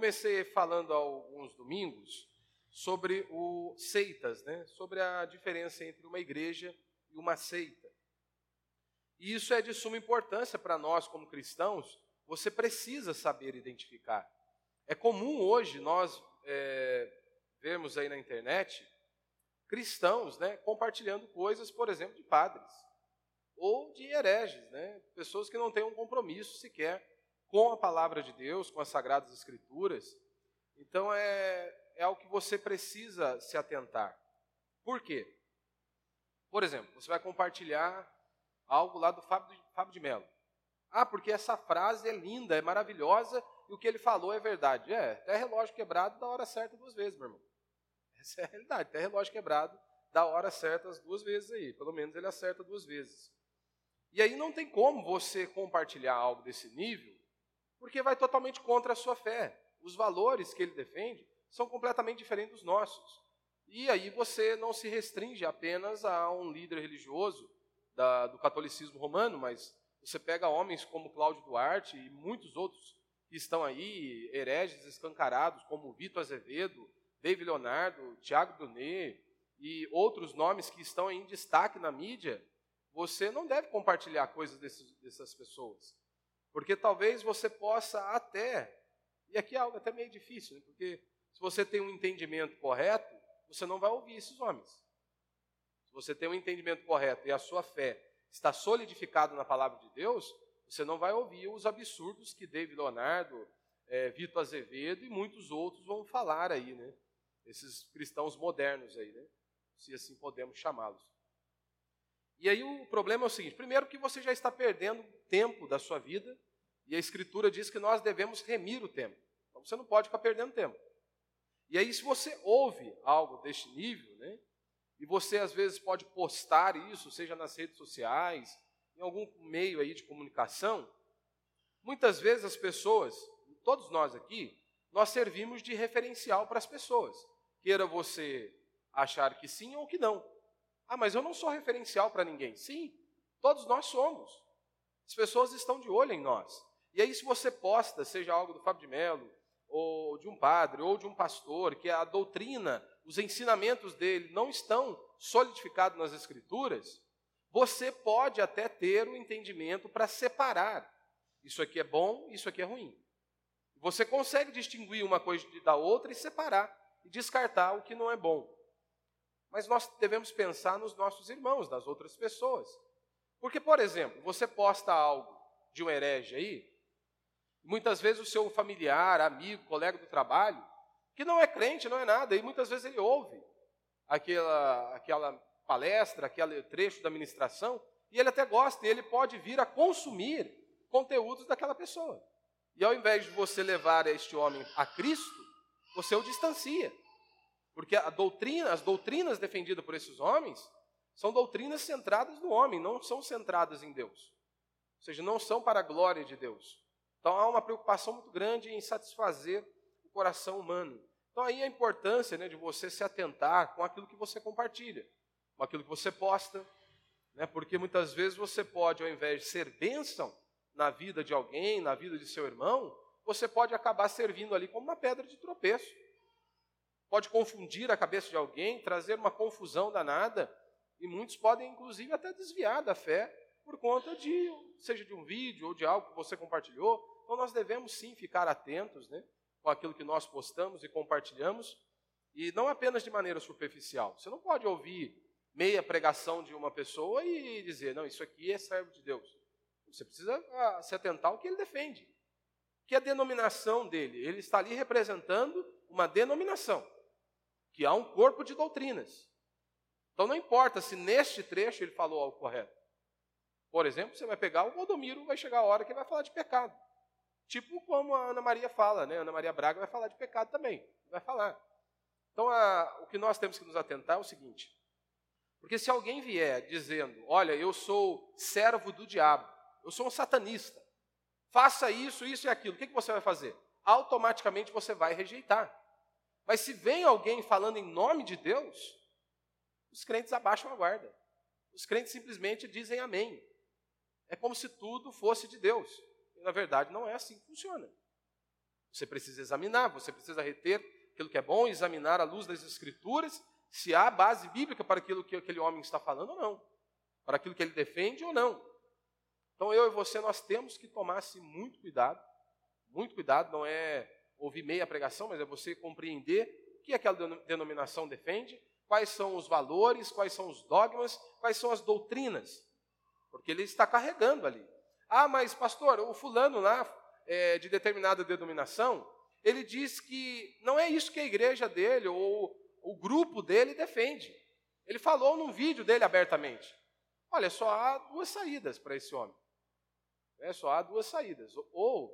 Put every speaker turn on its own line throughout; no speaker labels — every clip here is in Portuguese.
comecei falando há alguns domingos sobre o seitas, né? sobre a diferença entre uma igreja e uma seita. E isso é de suma importância para nós como cristãos, você precisa saber identificar. É comum hoje nós é, vermos aí na internet cristãos né, compartilhando coisas, por exemplo, de padres ou de hereges, né, pessoas que não têm um compromisso sequer com a palavra de Deus, com as sagradas escrituras. Então é, é algo que você precisa se atentar. Por quê? Por exemplo, você vai compartilhar algo lá do Fábio de, Fábio de Mello. Ah, porque essa frase é linda, é maravilhosa e o que ele falou é verdade. É, até relógio quebrado da hora certa duas vezes, meu irmão. Essa é a realidade. Até relógio quebrado da hora certa as duas vezes aí. Pelo menos ele acerta duas vezes. E aí não tem como você compartilhar algo desse nível, porque vai totalmente contra a sua fé. Os valores que ele defende são completamente diferentes dos nossos. E aí você não se restringe apenas a um líder religioso da, do catolicismo romano, mas você pega homens como Cláudio Duarte e muitos outros que estão aí, hereges escancarados, como Vitor Azevedo, David Leonardo, Tiago Brunet e outros nomes que estão em destaque na mídia, você não deve compartilhar coisas desses, dessas pessoas. Porque talvez você possa até, e aqui é algo até meio difícil, né? porque se você tem um entendimento correto, você não vai ouvir esses homens. Se você tem um entendimento correto e a sua fé está solidificada na palavra de Deus, você não vai ouvir os absurdos que David Leonardo, é, Vitor Azevedo e muitos outros vão falar aí, né? Esses cristãos modernos aí, né? Se assim podemos chamá-los. E aí o problema é o seguinte: primeiro, que você já está perdendo tempo da sua vida, e a Escritura diz que nós devemos remir o tempo. Então você não pode ficar perdendo tempo. E aí, se você ouve algo deste nível, né? E você às vezes pode postar isso, seja nas redes sociais, em algum meio aí de comunicação. Muitas vezes as pessoas, todos nós aqui, nós servimos de referencial para as pessoas. Queira você achar que sim ou que não. Ah, mas eu não sou referencial para ninguém. Sim, todos nós somos. As pessoas estão de olho em nós. E aí, se você posta, seja algo do Fábio de Mello, ou de um padre, ou de um pastor, que a doutrina, os ensinamentos dele não estão solidificados nas Escrituras, você pode até ter o um entendimento para separar. Isso aqui é bom, isso aqui é ruim. Você consegue distinguir uma coisa da outra e separar, e descartar o que não é bom. Mas nós devemos pensar nos nossos irmãos, nas outras pessoas. Porque, por exemplo, você posta algo de um herege aí, muitas vezes o seu familiar, amigo, colega do trabalho, que não é crente, não é nada, e muitas vezes ele ouve aquela, aquela palestra, aquele trecho da ministração, e ele até gosta, e ele pode vir a consumir conteúdos daquela pessoa. E ao invés de você levar este homem a Cristo, você o distancia. Porque a doutrina, as doutrinas defendidas por esses homens são doutrinas centradas no homem, não são centradas em Deus. Ou seja, não são para a glória de Deus. Então há uma preocupação muito grande em satisfazer o coração humano. Então aí a importância né, de você se atentar com aquilo que você compartilha com aquilo que você posta, né? porque muitas vezes você pode, ao invés de ser bênção na vida de alguém, na vida de seu irmão, você pode acabar servindo ali como uma pedra de tropeço. Pode confundir a cabeça de alguém, trazer uma confusão danada, e muitos podem, inclusive, até desviar da fé por conta de, seja de um vídeo ou de algo que você compartilhou. Então, nós devemos sim ficar atentos né, com aquilo que nós postamos e compartilhamos, e não apenas de maneira superficial. Você não pode ouvir meia pregação de uma pessoa e dizer, não, isso aqui é servo de Deus. Você precisa ah, se atentar ao que ele defende. Que é a denominação dele, ele está ali representando uma denominação, que há um corpo de doutrinas. Então não importa se neste trecho ele falou algo correto. Por exemplo, você vai pegar o Valdomiro, vai chegar a hora que ele vai falar de pecado. Tipo como a Ana Maria fala, né? A Ana Maria Braga vai falar de pecado também. Vai falar. Então, a, o que nós temos que nos atentar é o seguinte: porque se alguém vier dizendo, olha, eu sou servo do diabo, eu sou um satanista, faça isso, isso e aquilo, o que, que você vai fazer? Automaticamente você vai rejeitar. Mas se vem alguém falando em nome de Deus, os crentes abaixam a guarda. Os crentes simplesmente dizem amém. É como se tudo fosse de Deus. E na verdade não é assim que funciona. Você precisa examinar, você precisa reter aquilo que é bom, examinar à luz das Escrituras se há base bíblica para aquilo que aquele homem está falando ou não, para aquilo que ele defende ou não. Então eu e você nós temos que tomar-se muito cuidado, muito cuidado, não é ouvir meia pregação, mas é você compreender o que aquela denominação defende, quais são os valores, quais são os dogmas, quais são as doutrinas, porque ele está carregando ali. Ah, mas pastor, o fulano lá é, de determinada denominação, ele diz que não é isso que a igreja dele ou o grupo dele defende. Ele falou num vídeo dele abertamente. Olha, só há duas saídas para esse homem. É, só há duas saídas. Ou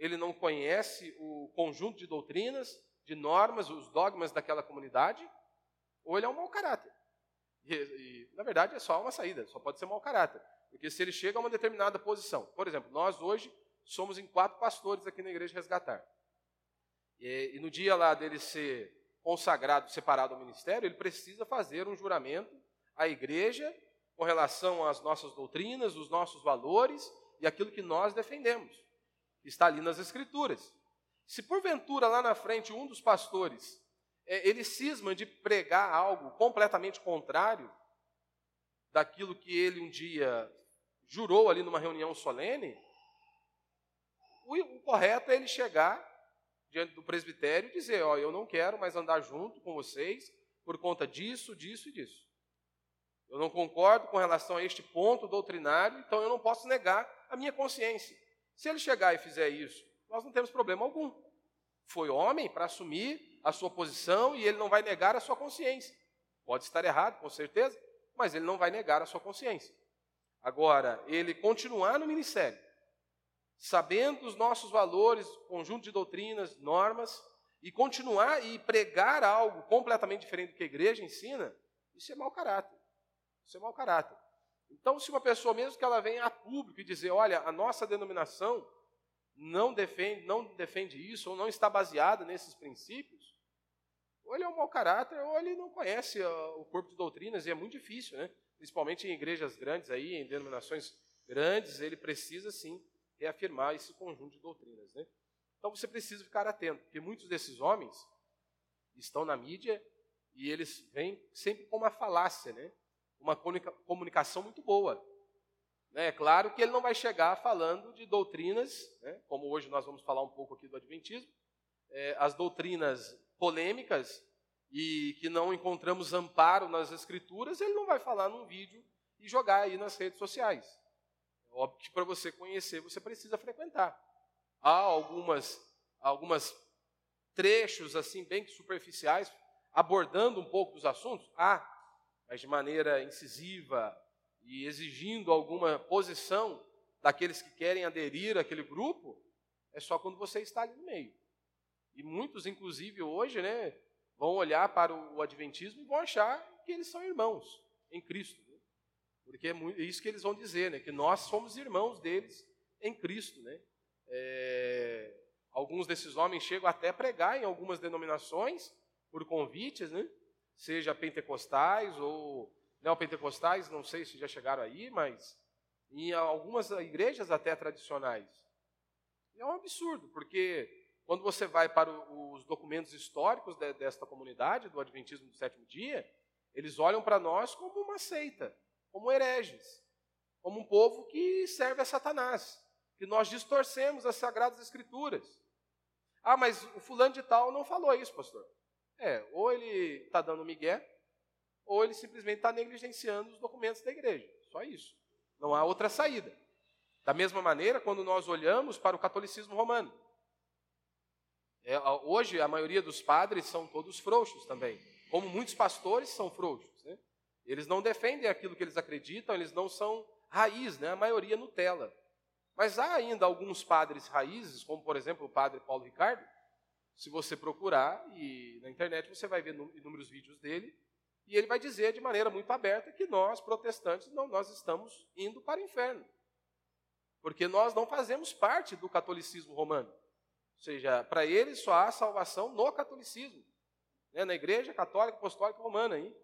ele não conhece o conjunto de doutrinas, de normas, os dogmas daquela comunidade, ou ele é um mau caráter. E, e, na verdade, é só uma saída, só pode ser mau caráter. Porque se ele chega a uma determinada posição, por exemplo, nós hoje somos em quatro pastores aqui na igreja Resgatar. E, e no dia lá dele ser consagrado, separado ao ministério, ele precisa fazer um juramento à igreja com relação às nossas doutrinas, os nossos valores e aquilo que nós defendemos. Está ali nas Escrituras. Se porventura lá na frente um dos pastores é, ele cisma de pregar algo completamente contrário daquilo que ele um dia jurou ali numa reunião solene, o, o correto é ele chegar diante do presbitério e dizer: Ó, eu não quero mais andar junto com vocês por conta disso, disso e disso. Eu não concordo com relação a este ponto doutrinário, então eu não posso negar a minha consciência. Se ele chegar e fizer isso, nós não temos problema algum. Foi homem para assumir a sua posição e ele não vai negar a sua consciência. Pode estar errado, com certeza, mas ele não vai negar a sua consciência. Agora, ele continuar no ministério, sabendo os nossos valores, conjunto de doutrinas, normas, e continuar e pregar algo completamente diferente do que a igreja ensina, isso é mau caráter. Isso é mau caráter. Então, se uma pessoa, mesmo que ela venha a público e dizer, olha, a nossa denominação não defende, não defende isso, ou não está baseada nesses princípios, ou ele é um mau caráter, ou ele não conhece ah, o corpo de doutrinas, e é muito difícil, né? principalmente em igrejas grandes, aí, em denominações grandes, ele precisa sim reafirmar esse conjunto de doutrinas. Né? Então você precisa ficar atento, porque muitos desses homens estão na mídia e eles vêm sempre com uma falácia, né? Uma comunicação muito boa. É claro que ele não vai chegar falando de doutrinas, né? como hoje nós vamos falar um pouco aqui do Adventismo, é, as doutrinas polêmicas e que não encontramos amparo nas Escrituras, ele não vai falar num vídeo e jogar aí nas redes sociais. Óbvio que para você conhecer, você precisa frequentar. Há algumas, algumas trechos assim bem superficiais, abordando um pouco dos assuntos? Há, mas de maneira incisiva e exigindo alguma posição daqueles que querem aderir àquele grupo, é só quando você está ali no meio. E muitos, inclusive, hoje, né, vão olhar para o Adventismo e vão achar que eles são irmãos em Cristo. Porque é, é isso que eles vão dizer, né? que nós somos irmãos deles em Cristo. Né? É, alguns desses homens chegam até a pregar em algumas denominações por convites, né? Seja pentecostais ou neopentecostais, não sei se já chegaram aí, mas em algumas igrejas até tradicionais. É um absurdo, porque quando você vai para os documentos históricos desta comunidade, do Adventismo do sétimo dia, eles olham para nós como uma seita como hereges, como um povo que serve a Satanás, que nós distorcemos as sagradas escrituras. Ah, mas o fulano de tal não falou isso, pastor. É, ou ele está dando migué, ou ele simplesmente está negligenciando os documentos da igreja. Só isso. Não há outra saída. Da mesma maneira, quando nós olhamos para o catolicismo romano. É, hoje, a maioria dos padres são todos frouxos também. Como muitos pastores são frouxos. Né? Eles não defendem aquilo que eles acreditam, eles não são raiz, né? a maioria Nutella. Mas há ainda alguns padres raízes, como por exemplo o padre Paulo Ricardo. Se você procurar e na internet você vai ver inúmeros vídeos dele, e ele vai dizer de maneira muito aberta que nós, protestantes, não, nós estamos indo para o inferno. Porque nós não fazemos parte do catolicismo romano. Ou seja, para eles só há salvação no catolicismo. Né? Na igreja católica apostólica romana. Hein?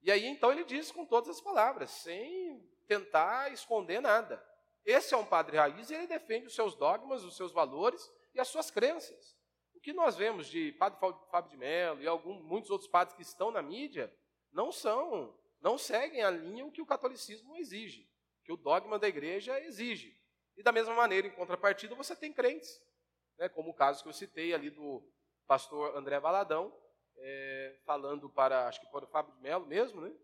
E aí então ele diz com todas as palavras, sem tentar esconder nada. Esse é um padre raiz e ele defende os seus dogmas, os seus valores e as suas crenças. Que nós vemos de Padre Fábio de Mello e alguns, muitos outros padres que estão na mídia não são, não seguem a linha que o catolicismo exige, que o dogma da igreja exige. E da mesma maneira, em contrapartida, você tem crentes, né, como o caso que eu citei ali do pastor André Valadão, é, falando para, acho que para o Fábio de Mello mesmo, né,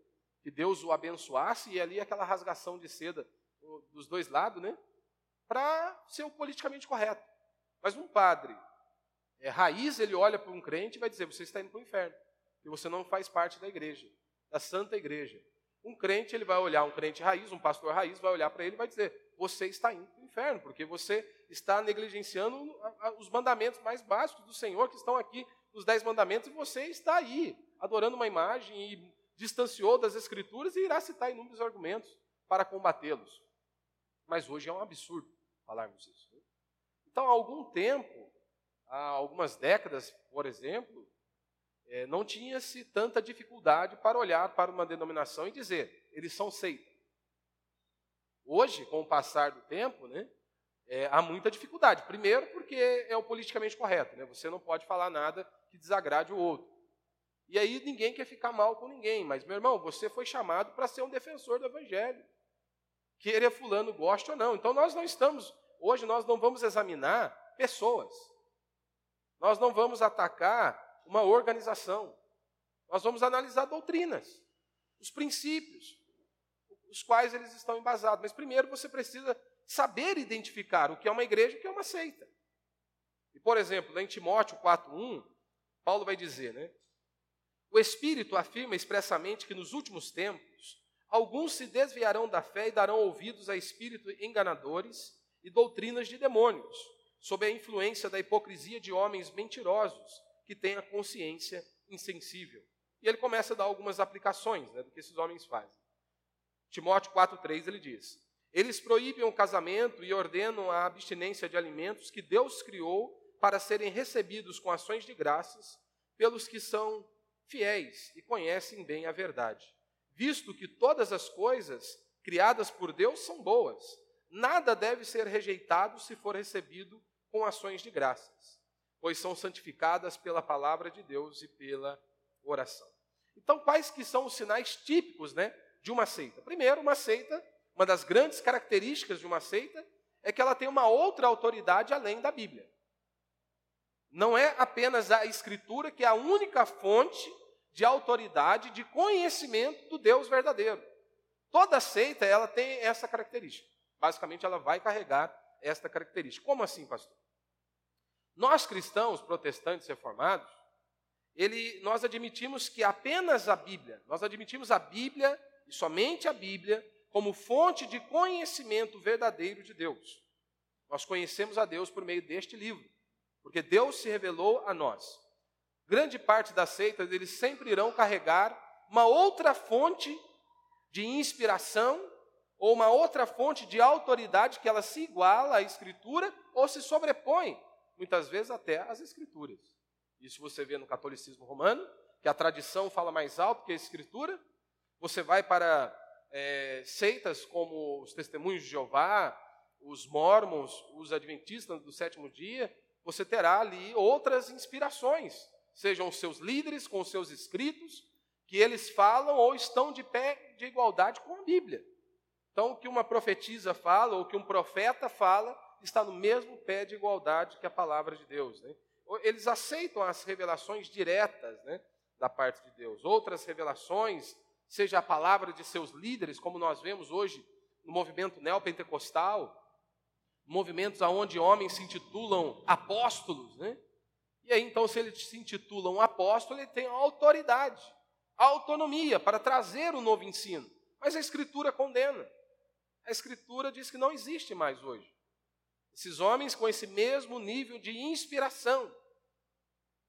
que Deus o abençoasse, e ali aquela rasgação de seda dos dois lados, né, para ser o politicamente correto. Mas um padre é, raiz, ele olha para um crente e vai dizer: você está indo para o inferno, que você não faz parte da igreja, da santa igreja. Um crente, ele vai olhar, um crente raiz, um pastor raiz, vai olhar para ele e vai dizer: você está indo para o inferno, porque você está negligenciando os mandamentos mais básicos do Senhor, que estão aqui nos dez mandamentos, e você está aí, adorando uma imagem e distanciou das Escrituras e irá citar inúmeros argumentos para combatê-los. Mas hoje é um absurdo falarmos isso. Então, há algum tempo, há algumas décadas, por exemplo, é, não tinha-se tanta dificuldade para olhar para uma denominação e dizer, eles são seita. Hoje, com o passar do tempo, né, é, há muita dificuldade. Primeiro, porque é o politicamente correto, né? você não pode falar nada que desagrade o outro. E aí ninguém quer ficar mal com ninguém, mas, meu irmão, você foi chamado para ser um defensor do Evangelho. Querer fulano goste ou não. Então nós não estamos, hoje nós não vamos examinar pessoas. Nós não vamos atacar uma organização. Nós vamos analisar doutrinas, os princípios, os quais eles estão embasados. Mas primeiro você precisa saber identificar o que é uma igreja e o que é uma seita. E, por exemplo, em Timóteo 4,1, Paulo vai dizer, né? O Espírito afirma expressamente que nos últimos tempos alguns se desviarão da fé e darão ouvidos a espíritos enganadores e doutrinas de demônios, sob a influência da hipocrisia de homens mentirosos que têm a consciência insensível. E ele começa a dar algumas aplicações né, do que esses homens fazem. Timóteo 4,3 ele diz: Eles proíbem o casamento e ordenam a abstinência de alimentos que Deus criou para serem recebidos com ações de graças pelos que são fiéis e conhecem bem a verdade. Visto que todas as coisas criadas por Deus são boas, nada deve ser rejeitado se for recebido com ações de graças, pois são santificadas pela palavra de Deus e pela oração. Então, quais que são os sinais típicos, né, de uma seita? Primeiro, uma seita, uma das grandes características de uma seita é que ela tem uma outra autoridade além da Bíblia. Não é apenas a Escritura que é a única fonte de autoridade, de conhecimento do Deus verdadeiro. Toda seita ela tem essa característica. Basicamente, ela vai carregar esta característica. Como assim, pastor? Nós cristãos, protestantes reformados, ele, nós admitimos que apenas a Bíblia, nós admitimos a Bíblia e somente a Bíblia como fonte de conhecimento verdadeiro de Deus. Nós conhecemos a Deus por meio deste livro porque Deus se revelou a nós. Grande parte das seitas, eles sempre irão carregar uma outra fonte de inspiração ou uma outra fonte de autoridade que ela se iguala à Escritura ou se sobrepõe, muitas vezes até às Escrituras. Isso você vê no catolicismo romano, que a tradição fala mais alto que a Escritura. Você vai para é, seitas como os Testemunhos de Jeová, os Mormons, os Adventistas do sétimo dia, você terá ali outras inspirações, sejam os seus líderes com os seus escritos, que eles falam ou estão de pé de igualdade com a Bíblia. Então, o que uma profetisa fala, ou o que um profeta fala, está no mesmo pé de igualdade que a palavra de Deus. Né? Eles aceitam as revelações diretas né, da parte de Deus. Outras revelações, seja a palavra de seus líderes, como nós vemos hoje no movimento neopentecostal, movimentos aonde homens se intitulam apóstolos, né? E aí, então, se ele se intitula um apóstolo, ele tem autoridade, autonomia para trazer o novo ensino. Mas a Escritura condena. A Escritura diz que não existe mais hoje. Esses homens com esse mesmo nível de inspiração,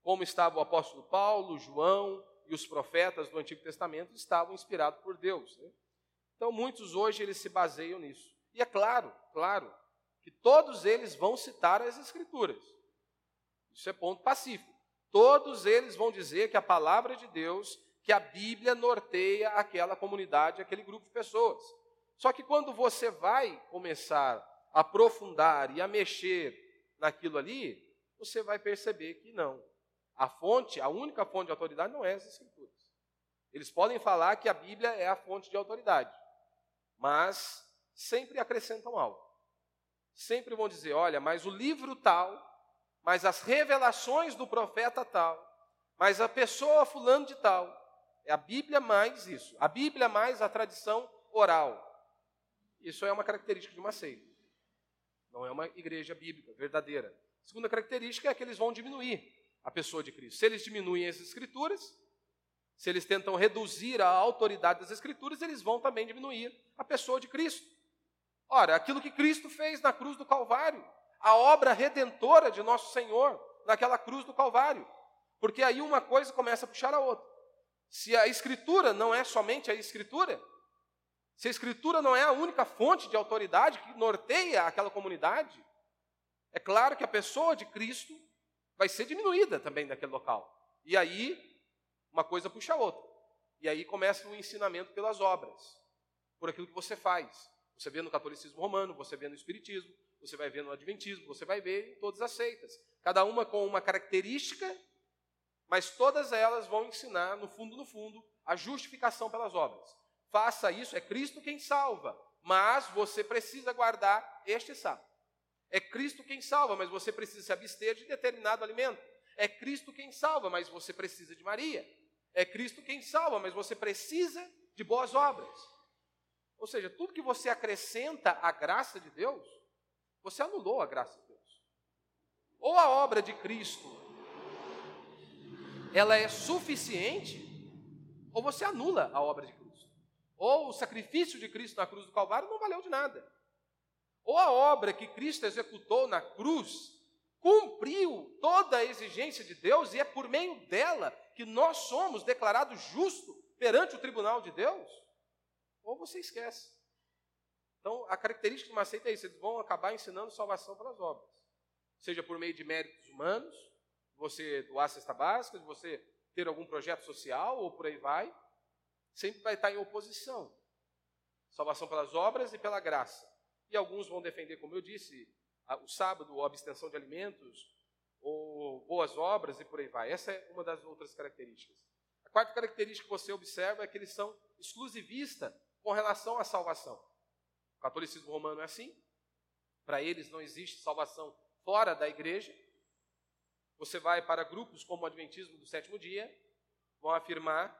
como estava o apóstolo Paulo, João e os profetas do Antigo Testamento, estavam inspirados por Deus. Né? Então, muitos hoje eles se baseiam nisso. E é claro, claro, que todos eles vão citar as Escrituras. Isso é ponto pacífico. Todos eles vão dizer que a palavra de Deus, que a Bíblia norteia aquela comunidade, aquele grupo de pessoas. Só que quando você vai começar a aprofundar e a mexer naquilo ali, você vai perceber que não. A fonte, a única fonte de autoridade não é as Escrituras. Eles podem falar que a Bíblia é a fonte de autoridade, mas sempre acrescentam algo. Sempre vão dizer: olha, mas o livro tal, mas as revelações do profeta tal, mas a pessoa fulano de tal. É a Bíblia mais isso. A Bíblia mais a tradição oral. Isso é uma característica de uma seita. Não é uma igreja bíblica verdadeira. A segunda característica é que eles vão diminuir a pessoa de Cristo. Se eles diminuem as escrituras, se eles tentam reduzir a autoridade das Escrituras, eles vão também diminuir a pessoa de Cristo. Ora, aquilo que Cristo fez na cruz do Calvário, a obra redentora de nosso Senhor naquela cruz do Calvário, porque aí uma coisa começa a puxar a outra. Se a Escritura não é somente a Escritura, se a Escritura não é a única fonte de autoridade que norteia aquela comunidade, é claro que a pessoa de Cristo vai ser diminuída também daquele local. E aí uma coisa puxa a outra. E aí começa o ensinamento pelas obras, por aquilo que você faz. Você vê no catolicismo romano, você vê no espiritismo, você vai ver no adventismo, você vai ver em todas as seitas. Cada uma com uma característica, mas todas elas vão ensinar, no fundo, no fundo, a justificação pelas obras. Faça isso, é Cristo quem salva, mas você precisa guardar este sábado. É Cristo quem salva, mas você precisa se abster de determinado alimento. É Cristo quem salva, mas você precisa de Maria. É Cristo quem salva, mas você precisa de boas obras. Ou seja, tudo que você acrescenta à graça de Deus, você anulou a graça de Deus. Ou a obra de Cristo, ela é suficiente, ou você anula a obra de Cristo. Ou o sacrifício de Cristo na cruz do Calvário não valeu de nada. Ou a obra que Cristo executou na cruz cumpriu toda a exigência de Deus e é por meio dela que nós somos declarados justos perante o tribunal de Deus, ou você esquece. Então, a característica de uma seita é isso: eles vão acabar ensinando salvação pelas obras, seja por meio de méritos humanos, você doar cesta básica, você ter algum projeto social ou por aí vai, sempre vai estar em oposição. Salvação pelas obras e pela graça. E alguns vão defender, como eu disse, o sábado, a abstenção de alimentos, ou boas obras e por aí vai. Essa é uma das outras características. A quarta característica que você observa é que eles são exclusivistas com relação à salvação. O catolicismo romano é assim. Para eles não existe salvação fora da igreja. Você vai para grupos como o Adventismo do sétimo dia, vão afirmar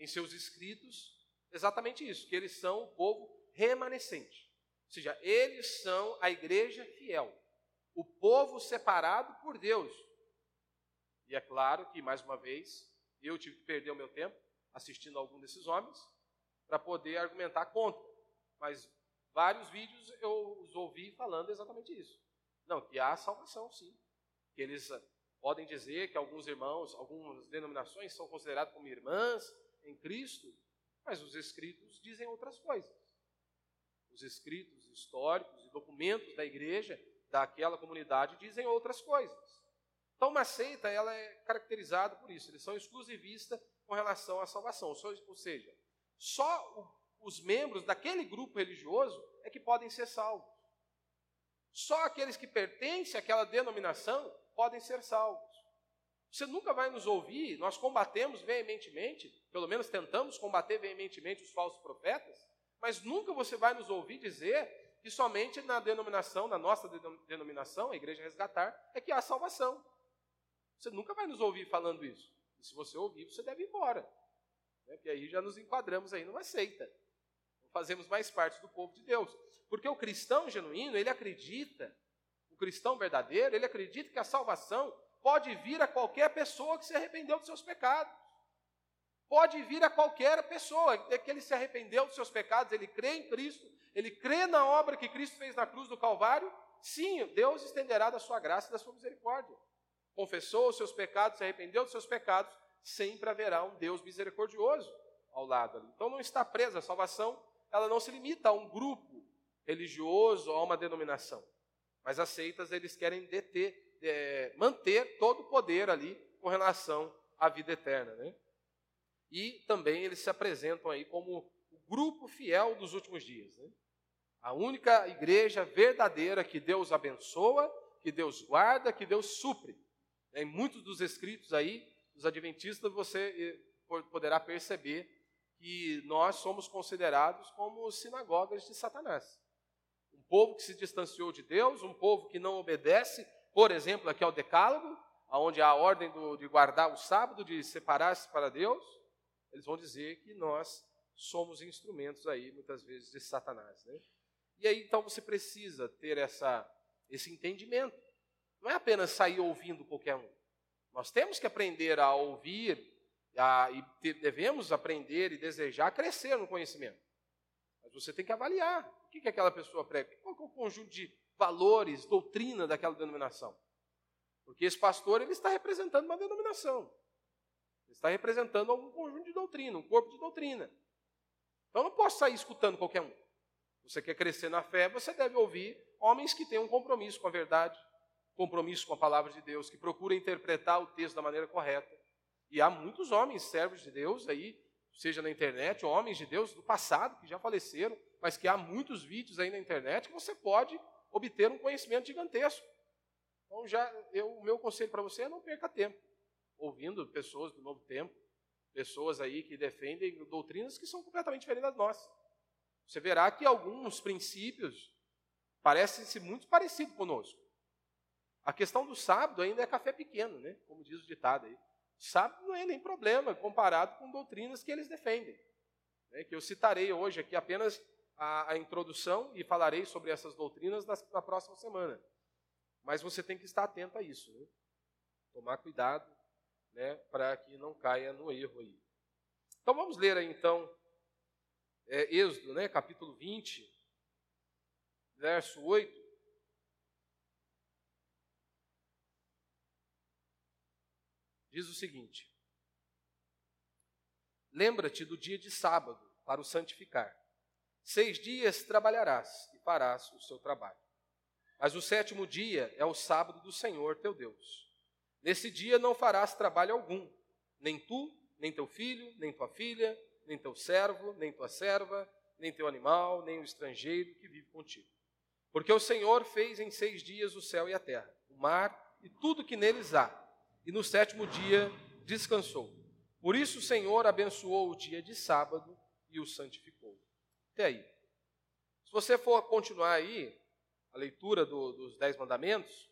em seus escritos exatamente isso, que eles são o povo remanescente. Ou seja, eles são a igreja fiel o povo separado por Deus. E é claro que, mais uma vez, eu tive que perder o meu tempo assistindo a algum desses homens para poder argumentar contra. Mas vários vídeos eu os ouvi falando exatamente isso. Não, que há salvação, sim. Que eles podem dizer que alguns irmãos, algumas denominações são considerados como irmãs em Cristo, mas os escritos dizem outras coisas. Os escritos históricos e documentos da igreja daquela comunidade dizem outras coisas. Então, uma seita ela é caracterizada por isso. Eles são exclusivistas com relação à salvação. Ou seja, só os membros daquele grupo religioso é que podem ser salvos. Só aqueles que pertencem àquela denominação podem ser salvos. Você nunca vai nos ouvir, nós combatemos veementemente, pelo menos tentamos combater veementemente os falsos profetas, mas nunca você vai nos ouvir dizer que somente na denominação, na nossa denominação, a Igreja Resgatar, é que há salvação. Você nunca vai nos ouvir falando isso. E se você ouvir, você deve ir embora. Né? Porque aí já nos enquadramos aí numa seita. Não fazemos mais parte do povo de Deus. Porque o cristão genuíno, ele acredita, o cristão verdadeiro, ele acredita que a salvação pode vir a qualquer pessoa que se arrependeu dos seus pecados. Pode vir a qualquer pessoa, é que ele se arrependeu dos seus pecados, ele crê em Cristo, ele crê na obra que Cristo fez na cruz do Calvário, sim, Deus estenderá da sua graça e da sua misericórdia. Confessou os seus pecados, se arrependeu dos seus pecados, sempre haverá um Deus misericordioso ao lado. Então não está presa, a salvação, ela não se limita a um grupo religioso, a uma denominação. Mas as seitas, eles querem deter, é, manter todo o poder ali com relação à vida eterna. Né? E também eles se apresentam aí como grupo fiel dos últimos dias. Né? A única igreja verdadeira que Deus abençoa que Deus guarda, que Deus supre. Em muitos dos escritos aí, dos adventistas, você eh, poderá perceber que nós somos considerados como sinagogas de Satanás. Um povo que se distanciou de Deus, um povo que não obedece, por exemplo, aqui ao Decálogo, onde há a ordem do, de guardar o sábado, de separar-se para Deus, eles vão dizer que nós somos instrumentos aí, muitas vezes, de Satanás. Né? E aí, então, você precisa ter essa, esse entendimento. Não é apenas sair ouvindo qualquer um. Nós temos que aprender a ouvir a, e te, devemos aprender e desejar crescer no conhecimento. Mas você tem que avaliar o que, que aquela pessoa prega, qual é o conjunto de valores, doutrina daquela denominação. Porque esse pastor ele está representando uma denominação. Ele está representando algum conjunto de doutrina, um corpo de doutrina. Então eu não posso sair escutando qualquer um. Você quer crescer na fé, você deve ouvir homens que têm um compromisso com a verdade, compromisso com a palavra de Deus, que procuram interpretar o texto da maneira correta. E há muitos homens servos de Deus aí, seja na internet, homens de Deus do passado que já faleceram, mas que há muitos vídeos aí na internet que você pode obter um conhecimento gigantesco. Então já eu, o meu conselho para você é não perca tempo ouvindo pessoas do novo tempo, pessoas aí que defendem doutrinas que são completamente diferentes das nossas. Você verá que alguns princípios parecem-se muito parecidos conosco. A questão do sábado ainda é café pequeno, né? como diz o ditado aí. Sábado não é nem problema comparado com doutrinas que eles defendem. Né? Que eu citarei hoje aqui apenas a, a introdução e falarei sobre essas doutrinas na, na, próxima semana. Mas você tem que estar atento a isso. Né? Tomar cuidado né, para que não caia no erro aí. Então vamos ler aí então é, Êxodo, né, capítulo 20, verso 8. Diz o seguinte: Lembra-te do dia de sábado para o santificar. Seis dias trabalharás e farás o seu trabalho. Mas o sétimo dia é o sábado do Senhor teu Deus. Nesse dia não farás trabalho algum, nem tu, nem teu filho, nem tua filha, nem teu servo, nem tua serva, nem teu animal, nem o estrangeiro que vive contigo. Porque o Senhor fez em seis dias o céu e a terra, o mar e tudo que neles há, e no sétimo dia descansou. Por isso o Senhor abençoou o dia de sábado e o santificou. Até aí. Se você for continuar aí, a leitura do, dos Dez Mandamentos,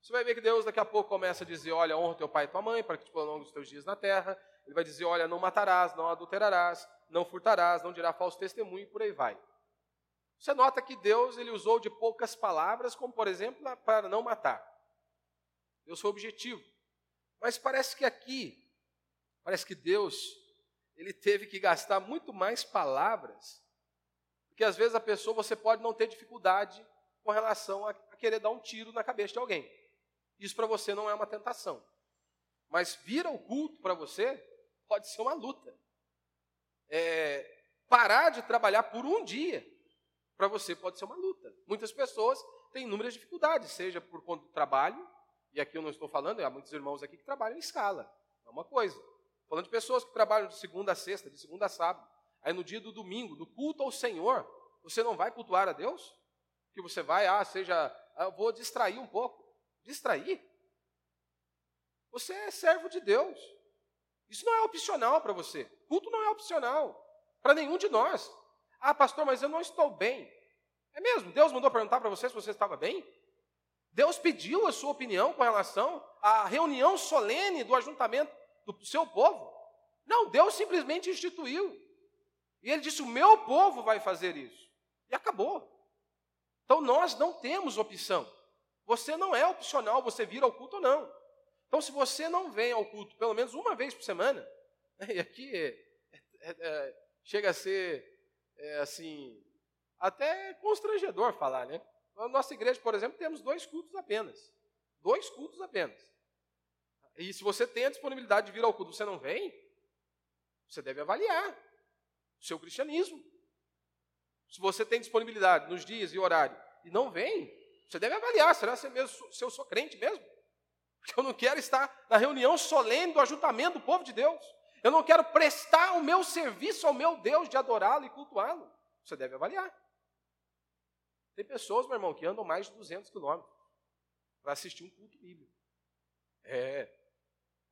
você vai ver que Deus daqui a pouco começa a dizer: Olha, honra teu pai e tua mãe, para que te prolongue os teus dias na terra. Ele vai dizer: Olha, não matarás, não adulterarás, não furtarás, não dirá falso testemunho, e por aí vai. Você nota que Deus ele usou de poucas palavras, como por exemplo, para não matar. Deus foi objetivo. Mas parece que aqui, parece que Deus ele teve que gastar muito mais palavras, porque às vezes a pessoa você pode não ter dificuldade com relação a, a querer dar um tiro na cabeça de alguém. Isso para você não é uma tentação. Mas vir ao culto para você pode ser uma luta. É, parar de trabalhar por um dia para você pode ser uma luta. Muitas pessoas têm inúmeras dificuldades, seja por conta do trabalho, e aqui eu não estou falando, há muitos irmãos aqui que trabalham em escala, é uma coisa. Falando de pessoas que trabalham de segunda a sexta, de segunda a sábado. Aí no dia do domingo, no culto ao Senhor, você não vai cultuar a Deus? Que você vai, ah, seja, ah, eu vou distrair um pouco distrair. Você é servo de Deus. Isso não é opcional para você. Culto não é opcional para nenhum de nós. Ah, pastor, mas eu não estou bem. É mesmo? Deus mandou perguntar para você se você estava bem? Deus pediu a sua opinião com relação à reunião solene do ajuntamento do seu povo? Não, Deus simplesmente instituiu. E ele disse: O meu povo vai fazer isso. E acabou. Então nós não temos opção. Você não é opcional você vir ao culto ou não. Então, se você não vem ao culto pelo menos uma vez por semana, e aqui é, é, é, chega a ser é, assim até constrangedor falar, né? Na nossa igreja, por exemplo, temos dois cultos apenas. Dois cultos apenas. E se você tem a disponibilidade de vir ao culto, você não vem, você deve avaliar seu cristianismo. Se você tem disponibilidade nos dias e horário e não vem, você deve avaliar, será se, mesmo, se eu sou crente mesmo? Porque eu não quero estar na reunião solene do ajuntamento do povo de Deus. Eu não quero prestar o meu serviço ao meu Deus de adorá-lo e cultuá-lo. Você deve avaliar. Tem pessoas, meu irmão, que andam mais de 200 quilômetros para assistir um culto bíblico. É.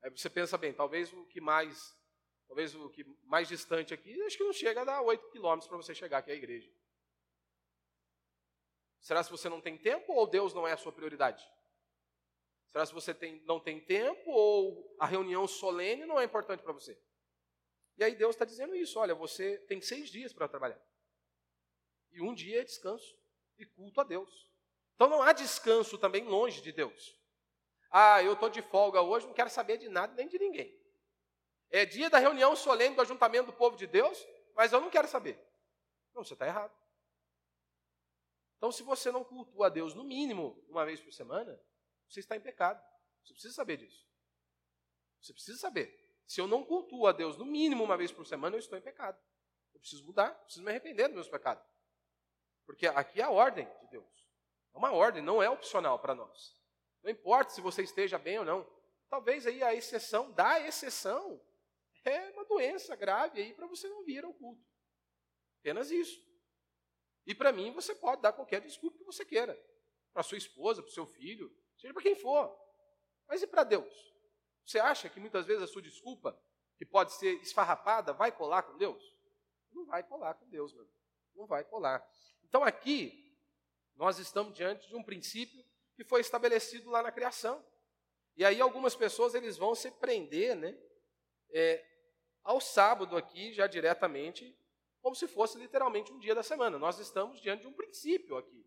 Aí você pensa bem, talvez o que mais, talvez o que mais distante aqui, acho que não chega a dar 8 quilômetros para você chegar aqui à igreja. Será se você não tem tempo ou Deus não é a sua prioridade? Será se você tem, não tem tempo ou a reunião solene não é importante para você? E aí Deus está dizendo isso: olha, você tem seis dias para trabalhar. E um dia é descanso e culto a Deus. Então não há descanso também longe de Deus. Ah, eu estou de folga hoje, não quero saber de nada nem de ninguém. É dia da reunião solene do ajuntamento do povo de Deus, mas eu não quero saber. Não, você está errado. Então, se você não cultua a Deus no mínimo uma vez por semana, você está em pecado. Você precisa saber disso. Você precisa saber. Se eu não cultuo a Deus no mínimo uma vez por semana, eu estou em pecado. Eu preciso mudar, preciso me arrepender dos meus pecados. Porque aqui é a ordem de Deus. É uma ordem, não é opcional para nós. Não importa se você esteja bem ou não. Talvez aí a exceção da exceção é uma doença grave aí para você não vir ao culto. Apenas isso. E para mim você pode dar qualquer desculpa que você queira. Para sua esposa, para o seu filho, seja para quem for. Mas e para Deus? Você acha que muitas vezes a sua desculpa, que pode ser esfarrapada, vai colar com Deus? Não vai colar com Deus, meu. Não vai colar. Então aqui, nós estamos diante de um princípio que foi estabelecido lá na criação. E aí algumas pessoas eles vão se prender, né, é, ao sábado aqui já diretamente, como se fosse literalmente um dia da semana. Nós estamos diante de um princípio aqui,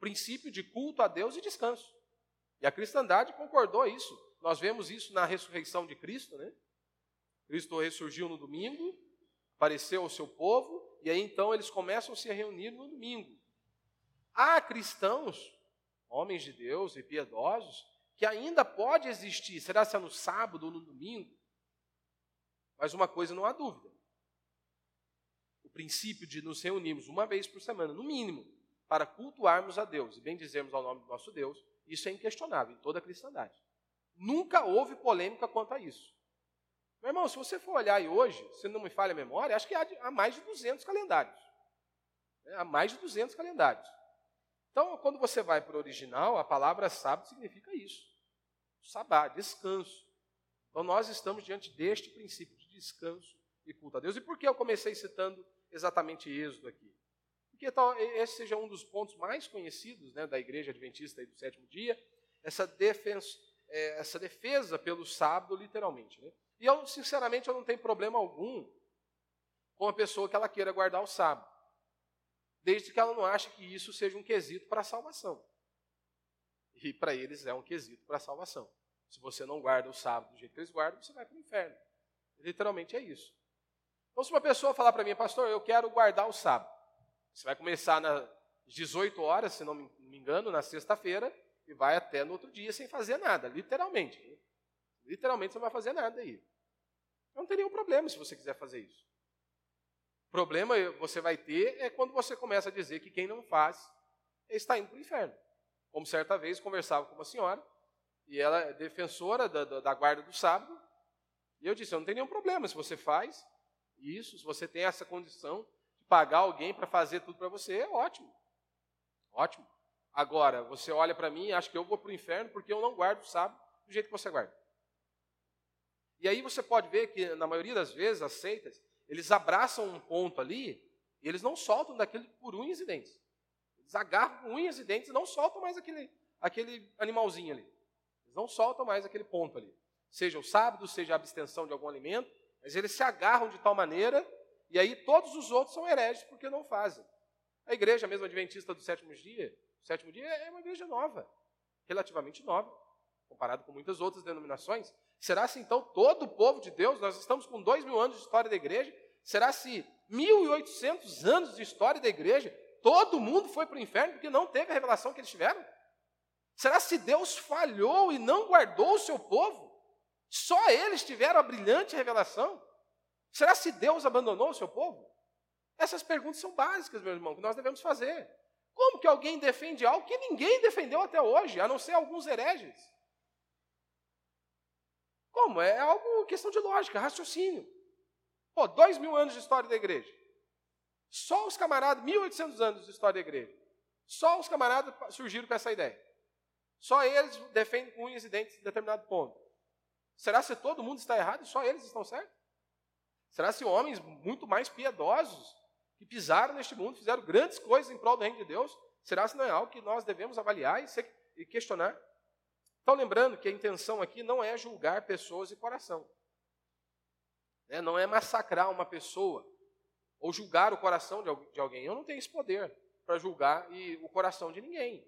princípio de culto a Deus e descanso. E a cristandade concordou isso. Nós vemos isso na ressurreição de Cristo, né? Cristo ressurgiu no domingo, apareceu ao seu povo, e aí então eles começam a se reunir no domingo. Há cristãos, homens de Deus e piedosos, que ainda pode existir, será se é no sábado ou no domingo? Mas uma coisa não há dúvida. O princípio de nos reunirmos uma vez por semana, no mínimo, para cultuarmos a Deus e bem dizermos ao nome do nosso Deus, isso é inquestionável em toda a cristandade. Nunca houve polêmica quanto a isso. Meu irmão, se você for olhar aí hoje, se não me falha a memória, acho que há, há mais de 200 calendários. É, há mais de 200 calendários. Então, quando você vai para o original, a palavra sábado significa isso. Sabá, descanso. Então, nós estamos diante deste princípio descanso e culto a Deus. E por que eu comecei citando exatamente Êxodo aqui? Porque tal, esse seja um dos pontos mais conhecidos né, da Igreja Adventista do sétimo dia, essa defesa, é, essa defesa pelo sábado, literalmente. Né? E eu, sinceramente, eu não tenho problema algum com a pessoa que ela queira guardar o sábado, desde que ela não ache que isso seja um quesito para a salvação. E para eles é um quesito para a salvação. Se você não guarda o sábado do jeito que eles guardam, você vai para o inferno. Literalmente é isso. Então, se uma pessoa falar para mim, pastor, eu quero guardar o sábado, você vai começar nas 18 horas, se não me engano, na sexta-feira, e vai até no outro dia sem fazer nada, literalmente. Literalmente você não vai fazer nada aí. Não tem nenhum problema se você quiser fazer isso. O problema você vai ter é quando você começa a dizer que quem não faz está indo para o inferno. Como certa vez conversava com uma senhora, e ela é defensora da, da, da guarda do sábado, e eu disse: não tem nenhum problema se você faz isso, se você tem essa condição de pagar alguém para fazer tudo para você, é ótimo. Ótimo. Agora, você olha para mim e acha que eu vou para o inferno porque eu não guardo o sábado do jeito que você guarda. E aí você pode ver que, na maioria das vezes, as seitas, eles abraçam um ponto ali e eles não soltam daquilo por unhas e dentes. Eles agarram unhas e dentes e não soltam mais aquele, aquele animalzinho ali. Eles não soltam mais aquele ponto ali. Seja o sábado, seja a abstenção de algum alimento, mas eles se agarram de tal maneira e aí todos os outros são hereges porque não fazem. A igreja mesmo adventista do sétimo dia, o sétimo dia é uma igreja nova, relativamente nova, comparado com muitas outras denominações. Será se então todo o povo de Deus, nós estamos com dois mil anos de história da igreja, será se 1.800 anos de história da igreja, todo mundo foi para o inferno porque não teve a revelação que eles tiveram? Será se Deus falhou e não guardou o seu povo? Só eles tiveram a brilhante revelação? Será se Deus abandonou o seu povo? Essas perguntas são básicas, meu irmão, que nós devemos fazer. Como que alguém defende algo que ninguém defendeu até hoje, a não ser alguns hereges? Como? É algo questão de lógica, raciocínio. Pô, dois mil anos de história da igreja. Só os camaradas, 1.800 anos de história da igreja. Só os camaradas surgiram com essa ideia. Só eles defendem com unhas e dentes em determinado ponto. Será se todo mundo está errado e só eles estão certos? Será se homens muito mais piedosos que pisaram neste mundo, fizeram grandes coisas em prol do reino de Deus, será se não é algo que nós devemos avaliar e questionar? Então, lembrando que a intenção aqui não é julgar pessoas e coração. Né? Não é massacrar uma pessoa ou julgar o coração de alguém. Eu não tenho esse poder para julgar o coração de ninguém.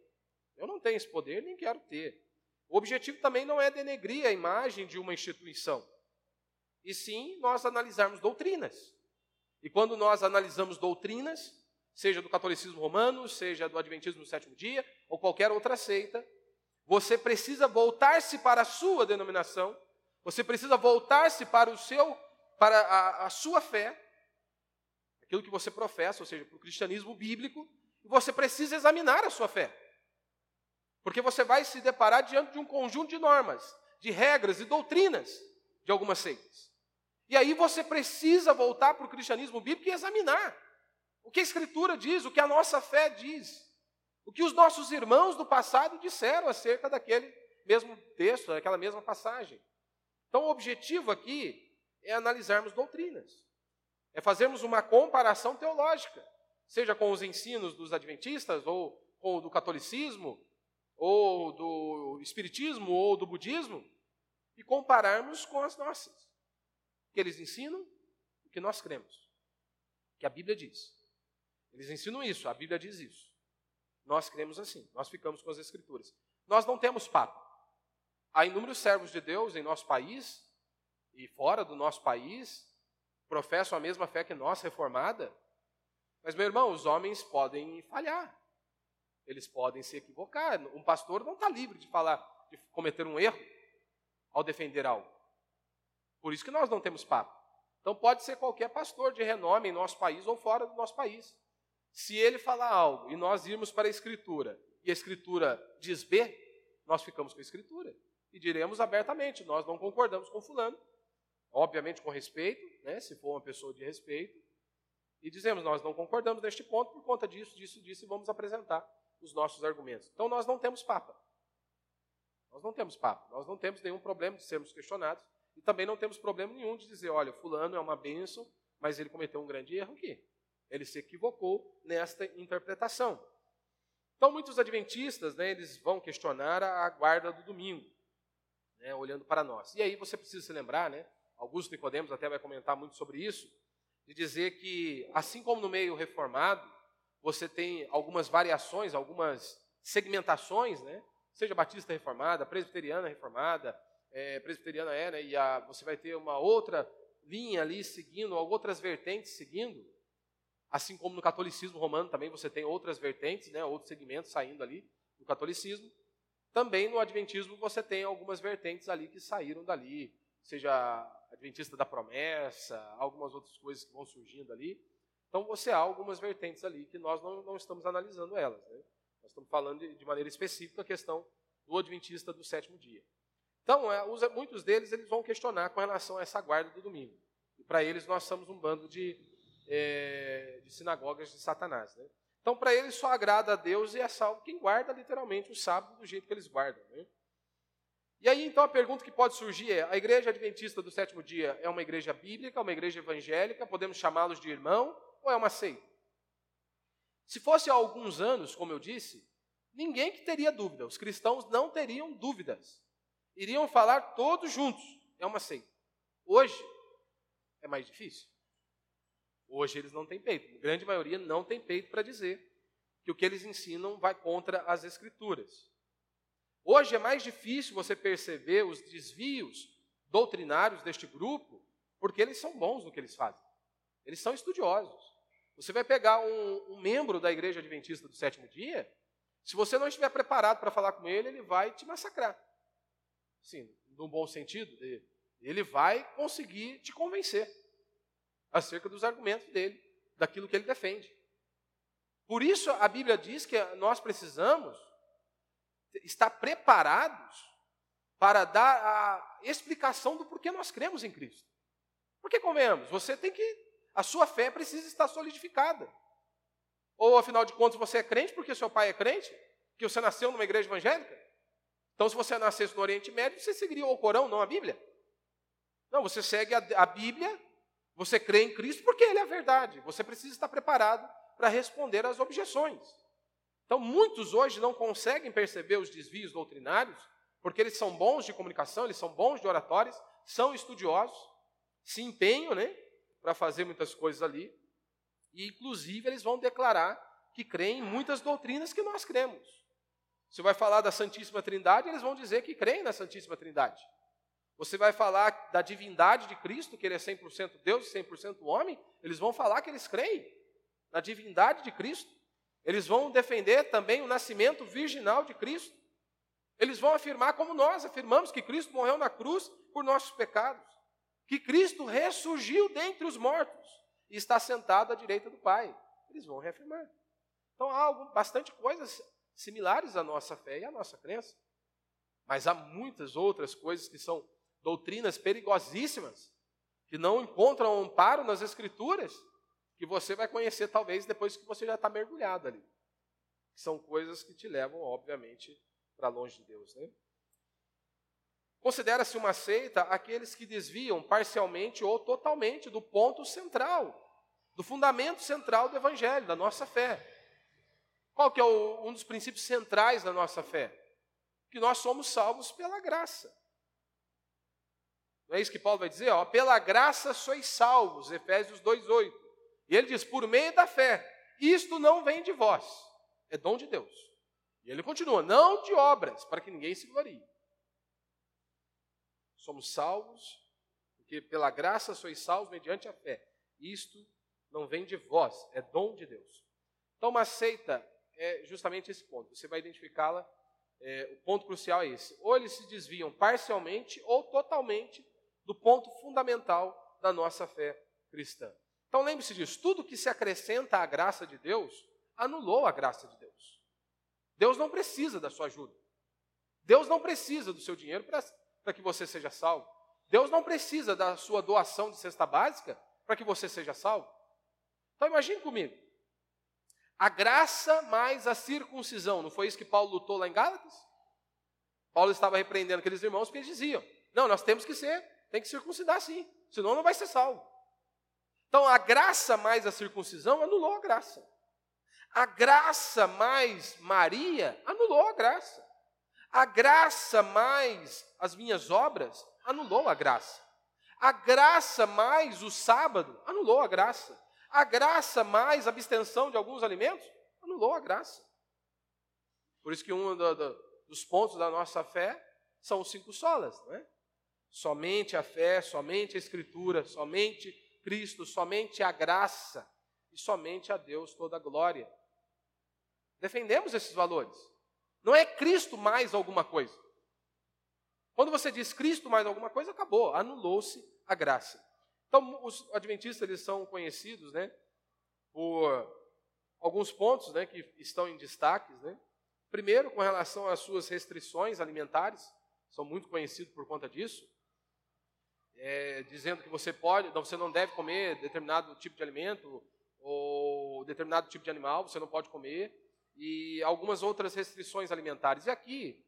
Eu não tenho esse poder, nem quero ter. O objetivo também não é denegrir a imagem de uma instituição, e sim nós analisarmos doutrinas. E quando nós analisamos doutrinas, seja do catolicismo romano, seja do adventismo do sétimo dia, ou qualquer outra seita, você precisa voltar-se para a sua denominação, você precisa voltar-se para o seu, para a, a sua fé, aquilo que você professa, ou seja, para o cristianismo bíblico, e você precisa examinar a sua fé. Porque você vai se deparar diante de um conjunto de normas, de regras e doutrinas de algumas seitas. E aí você precisa voltar para o cristianismo bíblico e examinar o que a Escritura diz, o que a nossa fé diz, o que os nossos irmãos do passado disseram acerca daquele mesmo texto, daquela mesma passagem. Então, o objetivo aqui é analisarmos doutrinas, é fazermos uma comparação teológica, seja com os ensinos dos adventistas ou com o do catolicismo ou do espiritismo, ou do budismo, e compararmos com as nossas. Que eles ensinam o que nós cremos. Que a Bíblia diz. Eles ensinam isso, a Bíblia diz isso. Nós cremos assim, nós ficamos com as Escrituras. Nós não temos papo. Há inúmeros servos de Deus em nosso país e fora do nosso país, professam a mesma fé que nós, reformada. Mas, meu irmão, os homens podem falhar. Eles podem se equivocar. Um pastor não está livre de falar, de cometer um erro ao defender algo. Por isso que nós não temos papo. Então pode ser qualquer pastor de renome em nosso país ou fora do nosso país. Se ele falar algo e nós irmos para a Escritura e a Escritura diz B, nós ficamos com a Escritura e diremos abertamente: nós não concordamos com Fulano, obviamente com respeito, né, se for uma pessoa de respeito, e dizemos: nós não concordamos neste ponto por conta disso, disso, disso, e vamos apresentar os nossos argumentos. Então nós não temos papa. Nós não temos papa. Nós não temos nenhum problema de sermos questionados e também não temos problema nenhum de dizer, olha, fulano é uma bênção, mas ele cometeu um grande erro aqui. Ele se equivocou nesta interpretação. Então muitos adventistas, né, eles vão questionar a guarda do domingo, né, olhando para nós. E aí você precisa se lembrar, né, Augusto Nicodemos até vai comentar muito sobre isso, de dizer que assim como no meio reformado, você tem algumas variações, algumas segmentações, né? Seja batista reformada, presbiteriana reformada, é, presbiteriana é, né? E a, você vai ter uma outra linha ali seguindo, outras vertentes seguindo. Assim como no catolicismo romano também você tem outras vertentes, né? Outros segmentos saindo ali do catolicismo. Também no adventismo você tem algumas vertentes ali que saíram dali, seja adventista da promessa, algumas outras coisas que vão surgindo ali. Então, você há algumas vertentes ali que nós não, não estamos analisando elas. Né? Nós estamos falando de, de, maneira específica a questão do adventista do sétimo dia. Então, é, os, muitos deles eles vão questionar com relação a essa guarda do domingo. E para eles nós somos um bando de, é, de sinagogas de Satanás. Né? Então, para eles só agrada a Deus e é salvo quem guarda literalmente o sábado do jeito que eles guardam. Né? E aí, então, a pergunta que pode surgir é: a igreja adventista do sétimo dia é uma igreja bíblica, uma igreja evangélica? Podemos chamá-los de irmão? Ou é uma seita? Se fosse há alguns anos, como eu disse, ninguém que teria dúvida, os cristãos não teriam dúvidas. Iriam falar todos juntos, é uma seita. Hoje é mais difícil. Hoje eles não têm peito, a grande maioria não tem peito para dizer que o que eles ensinam vai contra as escrituras. Hoje é mais difícil você perceber os desvios doutrinários deste grupo, porque eles são bons no que eles fazem. Eles são estudiosos. Você vai pegar um, um membro da igreja adventista do sétimo dia, se você não estiver preparado para falar com ele, ele vai te massacrar. Sim, no bom sentido, ele vai conseguir te convencer acerca dos argumentos dele, daquilo que ele defende. Por isso a Bíblia diz que nós precisamos estar preparados para dar a explicação do porquê nós cremos em Cristo. Porque, convenhamos, você tem que a sua fé precisa estar solidificada. Ou, afinal de contas, você é crente porque seu pai é crente? Que você nasceu numa igreja evangélica? Então, se você nascesse no Oriente Médio, você seguiria o Corão, não a Bíblia. Não, você segue a, a Bíblia, você crê em Cristo porque Ele é a verdade. Você precisa estar preparado para responder às objeções. Então, muitos hoje não conseguem perceber os desvios doutrinários, porque eles são bons de comunicação, eles são bons de oratórios, são estudiosos, se empenham né, para fazer muitas coisas ali, e inclusive eles vão declarar que creem em muitas doutrinas que nós cremos. Você vai falar da Santíssima Trindade, eles vão dizer que creem na Santíssima Trindade. Você vai falar da divindade de Cristo, que ele é 100% Deus e 100% homem, eles vão falar que eles creem na divindade de Cristo. Eles vão defender também o nascimento virginal de Cristo. Eles vão afirmar, como nós afirmamos, que Cristo morreu na cruz por nossos pecados, que Cristo ressurgiu dentre os mortos e está sentado à direita do Pai. Eles vão reafirmar. Então há bastante coisas similares à nossa fé e à nossa crença. Mas há muitas outras coisas que são doutrinas perigosíssimas, que não encontram amparo nas Escrituras, que você vai conhecer talvez depois que você já está mergulhado ali. São coisas que te levam, obviamente, para longe de Deus. Né? Considera-se uma seita aqueles que desviam parcialmente ou totalmente do ponto central, do fundamento central do Evangelho, da nossa fé. Qual que é o, um dos princípios centrais da nossa fé? Que nós somos salvos pela graça. Não é isso que Paulo vai dizer? Ó, pela graça sois salvos, Efésios 2,8. E ele diz, por meio da fé. Isto não vem de vós, é dom de Deus. E ele continua, não de obras, para que ninguém se glorie. Somos salvos, porque pela graça sois salvos mediante a fé. Isto não vem de vós, é dom de Deus. Então, uma seita é justamente esse ponto. Você vai identificá-la. É, o ponto crucial é esse. Ou eles se desviam parcialmente ou totalmente do ponto fundamental da nossa fé cristã. Então lembre-se disso: tudo que se acrescenta à graça de Deus anulou a graça de Deus. Deus não precisa da sua ajuda. Deus não precisa do seu dinheiro para que você seja salvo. Deus não precisa da sua doação de cesta básica para que você seja salvo. Então imagine comigo. A graça mais a circuncisão. Não foi isso que Paulo lutou lá em Gálatas? Paulo estava repreendendo aqueles irmãos porque eles diziam: não, nós temos que ser, tem que circuncidar sim, senão não vai ser salvo. Então a graça mais a circuncisão anulou a graça. A graça mais Maria anulou a graça. A graça mais as minhas obras anulou a graça. A graça mais o sábado anulou a graça. A graça mais a abstenção de alguns alimentos anulou a graça. Por isso que um do, do, dos pontos da nossa fé são os cinco solas, não é? Somente a fé, somente a Escritura, somente Cristo, somente a graça e somente a Deus toda a glória. Defendemos esses valores. Não é Cristo mais alguma coisa. Quando você diz Cristo mais alguma coisa, acabou, anulou-se a graça. Então, os adventistas eles são conhecidos, né, por alguns pontos, né, que estão em destaques, né. Primeiro, com relação às suas restrições alimentares, são muito conhecidos por conta disso, é, dizendo que você pode, você não deve comer determinado tipo de alimento ou determinado tipo de animal, você não pode comer, e algumas outras restrições alimentares. E aqui,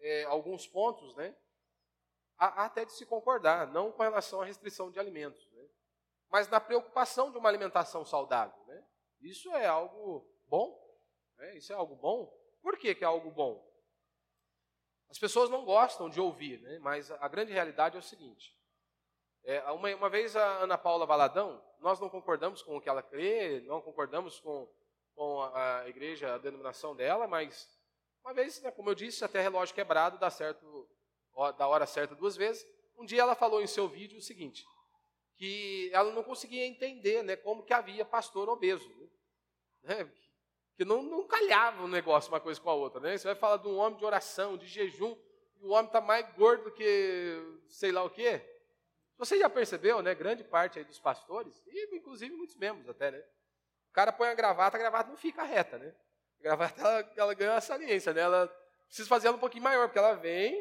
é, alguns pontos, né, há até de se concordar, não com relação à restrição de alimentos, né? mas na preocupação de uma alimentação saudável. Né? Isso é algo bom? Né? Isso é algo bom? Por que, que é algo bom? As pessoas não gostam de ouvir, né? mas a grande realidade é o seguinte. É, uma, uma, vez a Ana Paula Valadão, nós não concordamos com o que ela crê, não concordamos com, com a, igreja, a denominação dela, mas uma vez, né, como eu disse, até relógio quebrado dá certo da hora certa duas vezes. Um dia ela falou em seu vídeo o seguinte, que ela não conseguia entender né, como que havia pastor obeso. Né? Que não, não calhava o negócio uma coisa com a outra. Né? Você vai falar de um homem de oração, de jejum, e o homem está mais gordo do que sei lá o quê. Você já percebeu, né? Grande parte aí dos pastores, e inclusive muitos membros até, né? Cara põe a gravata, a gravata não fica reta, né? A gravata, ela, ela ganha uma saliência, né? Ela precisa fazer ela um pouquinho maior, porque ela vem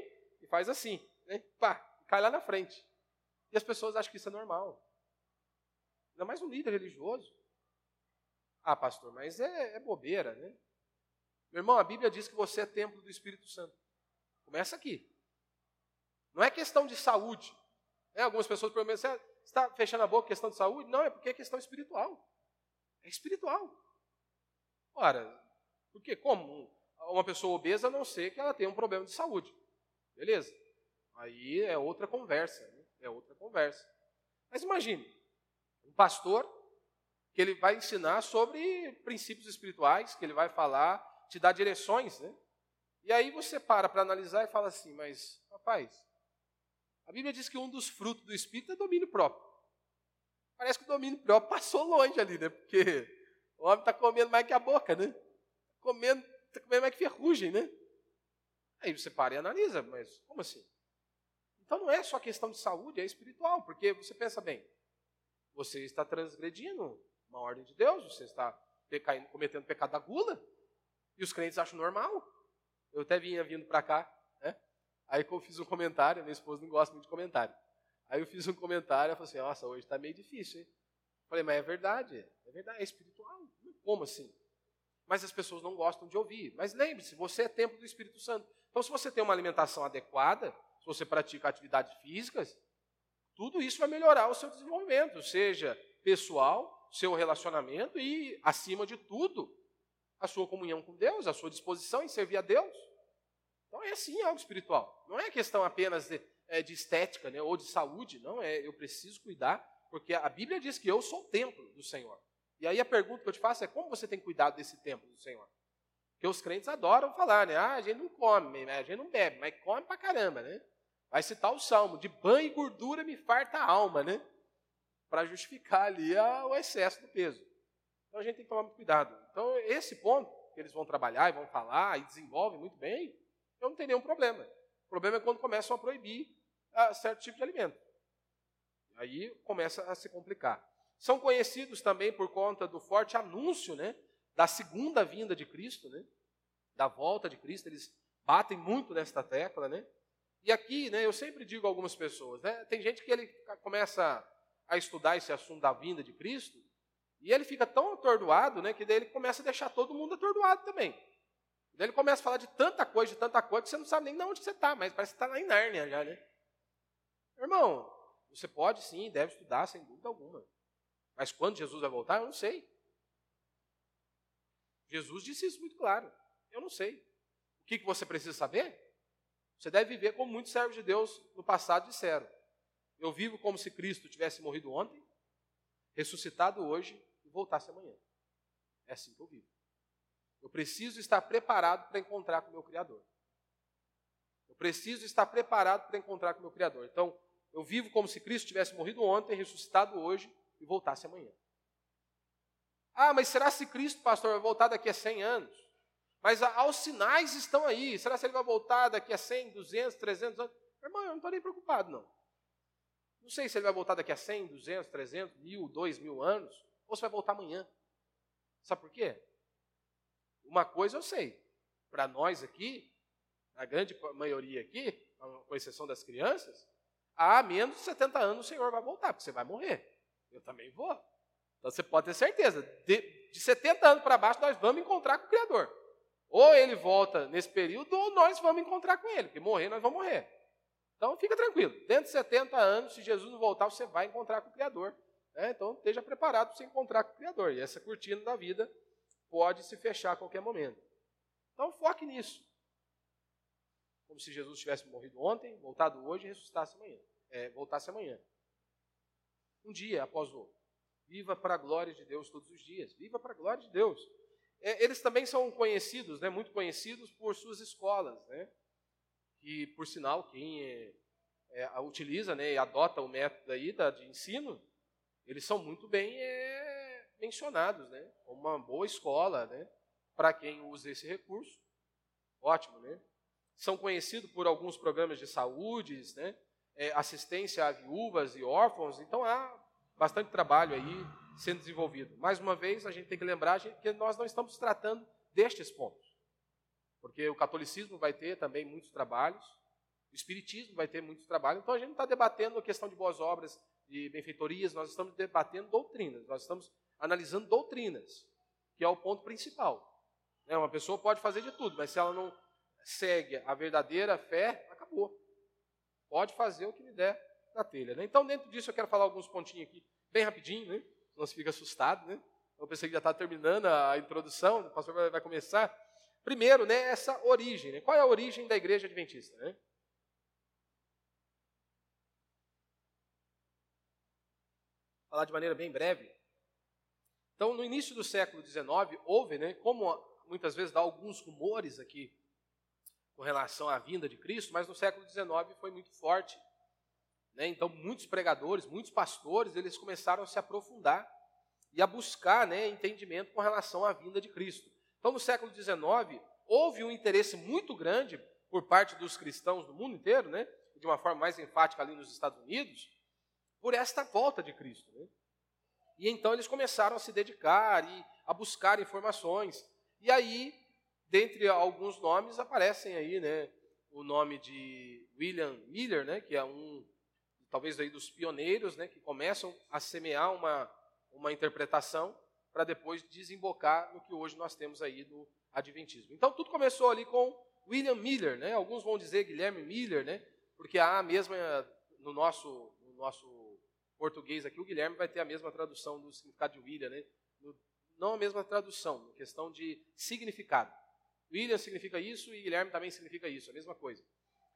e faz assim, né? Pá, cai lá na frente. E as pessoas acham que isso é normal. Ainda mais um líder religioso. Ah, pastor, mas é, é bobeira, né? Meu irmão, a Bíblia diz que você é templo do Espírito Santo. Começa aqui. Não é questão de saúde. É, algumas pessoas perguntam, você está fechando a boca questão de saúde? Não, é porque é questão espiritual. É espiritual. Ora, porque como uma pessoa obesa, a não ser que ela tenha um problema de saúde. Beleza? Aí é outra conversa. Né? É outra conversa. Mas imagine, um pastor que ele vai ensinar sobre princípios espirituais, que ele vai falar, te dar direções, né? E aí você para para analisar e fala assim, mas, rapaz, a Bíblia diz que um dos frutos do Espírito é domínio próprio. Parece que o domínio próprio passou longe ali, né? Porque o homem está comendo mais que a boca, né? Comendo, está comendo mais que ferrugem, né? Aí você para e analisa, mas como assim? Então não é só questão de saúde, é espiritual, porque você pensa bem, você está transgredindo uma ordem de Deus, você está cometendo pecado da gula, e os crentes acham normal. Eu até vinha vindo para cá, né? Aí eu fiz um comentário, minha esposa não gosta muito de comentário. Aí eu fiz um comentário, ela falou assim, nossa, hoje está meio difícil, hein? falei, mas é verdade, é verdade, é espiritual. Como assim? Mas as pessoas não gostam de ouvir. Mas lembre-se, você é templo do Espírito Santo. Então, se você tem uma alimentação adequada, se você pratica atividades físicas, tudo isso vai melhorar o seu desenvolvimento, seja pessoal, seu relacionamento e, acima de tudo, a sua comunhão com Deus, a sua disposição em servir a Deus. Então é sim algo espiritual. Não é questão apenas de, é, de estética né, ou de saúde, não. É eu preciso cuidar, porque a Bíblia diz que eu sou o templo do Senhor. E aí a pergunta que eu te faço é como você tem cuidado desse templo do Senhor? Porque os crentes adoram falar, né? Ah, a gente não come, né? a gente não bebe, mas come pra caramba, né? Vai citar o salmo, de banho e gordura me farta a alma, né? Para justificar ali o excesso do peso. Então a gente tem que tomar muito cuidado. Então, esse ponto que eles vão trabalhar e vão falar e desenvolvem muito bem, eu não tenho nenhum problema. O problema é quando começam a proibir ah, certo tipo de alimento. Aí começa a se complicar. São conhecidos também por conta do forte anúncio né, da segunda vinda de Cristo, né, da volta de Cristo. Eles batem muito nesta tecla. Né? E aqui, né, eu sempre digo a algumas pessoas, né, tem gente que ele começa a estudar esse assunto da vinda de Cristo e ele fica tão atordoado, né, que daí ele começa a deixar todo mundo atordoado também. Daí ele começa a falar de tanta coisa, de tanta coisa, que você não sabe nem de onde você está, mas parece que está lá em Nárnia já, né? Irmão, você pode sim, deve estudar, sem dúvida alguma. Mas quando Jesus vai voltar, eu não sei. Jesus disse isso muito claro. Eu não sei. O que, que você precisa saber? Você deve viver como muitos servos de Deus no passado disseram. Eu vivo como se Cristo tivesse morrido ontem, ressuscitado hoje e voltasse amanhã. É assim que eu vivo. Eu preciso estar preparado para encontrar com o meu Criador. Eu preciso estar preparado para encontrar com o meu Criador. Então, eu vivo como se Cristo tivesse morrido ontem, ressuscitado hoje e voltasse amanhã. Ah, mas será se Cristo, pastor, vai voltar daqui a 100 anos? Mas aos sinais estão aí. Será se ele vai voltar daqui a 100, 200, 300 anos? Irmão, eu não estou nem preocupado, não. Não sei se ele vai voltar daqui a 100, 200, 300, mil, dois mil anos, ou se vai voltar amanhã. Sabe por quê? Uma coisa eu sei. Para nós aqui, a grande maioria aqui, com exceção das crianças, há menos de 70 anos o Senhor vai voltar, porque você vai morrer. Eu também vou. Então você pode ter certeza, de, de 70 anos para baixo nós vamos encontrar com o Criador. Ou ele volta nesse período, ou nós vamos encontrar com ele, porque morrer nós vamos morrer. Então fica tranquilo, dentro de 70 anos, se Jesus não voltar, você vai encontrar com o Criador. Né? Então esteja preparado para você encontrar com o Criador. E essa cortina da vida pode se fechar a qualquer momento. Então foque nisso. Como se Jesus tivesse morrido ontem, voltado hoje e ressuscitasse amanhã. É, voltasse amanhã. Um dia após o outro. Viva para a glória de Deus todos os dias. Viva para a glória de Deus. É, eles também são conhecidos, né, muito conhecidos por suas escolas. Né, que, por sinal, quem é, é, utiliza né, e adota o método aí da, de ensino, eles são muito bem é, mencionados, né, uma boa escola né, para quem usa esse recurso. Ótimo, né? São conhecidos por alguns programas de saúde, né, é, assistência a viúvas e órfãos, então há bastante trabalho aí sendo desenvolvido. Mais uma vez, a gente tem que lembrar que nós não estamos tratando destes pontos. Porque o catolicismo vai ter também muitos trabalhos, o espiritismo vai ter muitos trabalhos, então a gente não está debatendo a questão de boas obras, de benfeitorias, nós estamos debatendo doutrinas, nós estamos analisando doutrinas, que é o ponto principal. Né, uma pessoa pode fazer de tudo, mas se ela não segue a verdadeira fé, acabou. Pode fazer o que lhe der na telha. Né? Então, dentro disso, eu quero falar alguns pontinhos aqui, bem rapidinho, né? não se fica assustado. Né? Eu pensei que já está terminando a introdução, o pastor vai começar. Primeiro, né, essa origem. Né? Qual é a origem da igreja adventista? Né? Falar de maneira bem breve. Então, no início do século XIX, houve, né, como muitas vezes dá alguns rumores aqui com relação à vinda de Cristo, mas no século XIX foi muito forte. Né? Então, muitos pregadores, muitos pastores, eles começaram a se aprofundar e a buscar né, entendimento com relação à vinda de Cristo. Então, no século XIX, houve um interesse muito grande por parte dos cristãos do mundo inteiro, né, de uma forma mais enfática ali nos Estados Unidos, por esta volta de Cristo. Né? E então eles começaram a se dedicar e a buscar informações. E aí dentre alguns nomes aparecem aí, né, o nome de William Miller, né, que é um talvez aí dos pioneiros, né, que começam a semear uma uma interpretação para depois desembocar no que hoje nós temos aí do adventismo. Então tudo começou ali com William Miller, né? Alguns vão dizer Guilherme Miller, né? Porque a mesma no nosso no nosso português aqui o Guilherme vai ter a mesma tradução do significado de William, né? não a mesma tradução, questão de significado. William significa isso e Guilherme também significa isso, a mesma coisa.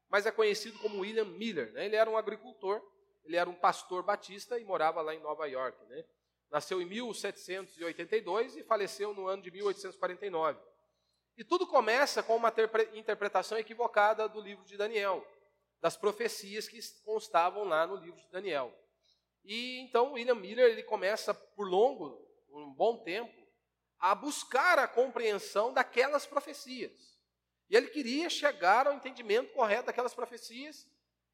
Mas é conhecido como William Miller. Né? Ele era um agricultor, ele era um pastor batista e morava lá em Nova York. Né? Nasceu em 1782 e faleceu no ano de 1849. E tudo começa com uma interpretação equivocada do livro de Daniel, das profecias que constavam lá no livro de Daniel. E então William Miller ele começa por longo, um bom tempo, a buscar a compreensão daquelas profecias. E ele queria chegar ao entendimento correto daquelas profecias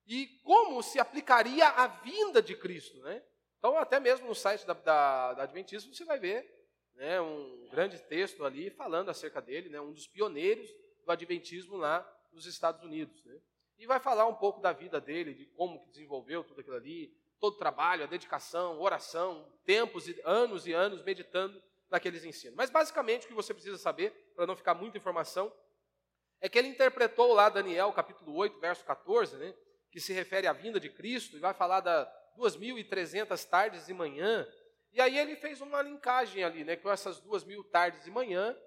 e como se aplicaria a vinda de Cristo. Né? Então, até mesmo no site da, da, da Adventismo, você vai ver né, um grande texto ali falando acerca dele, né, um dos pioneiros do Adventismo lá nos Estados Unidos. Né? E vai falar um pouco da vida dele, de como que desenvolveu tudo aquilo ali, todo o trabalho, a dedicação, oração, tempos e anos e anos meditando naqueles ensinos. Mas basicamente o que você precisa saber, para não ficar muita informação, é que ele interpretou lá Daniel capítulo 8, verso 14, né, que se refere à vinda de Cristo, e vai falar da 2.300 tardes e manhã, e aí ele fez uma linkagem ali, né, com essas 2.000 tardes e manhã,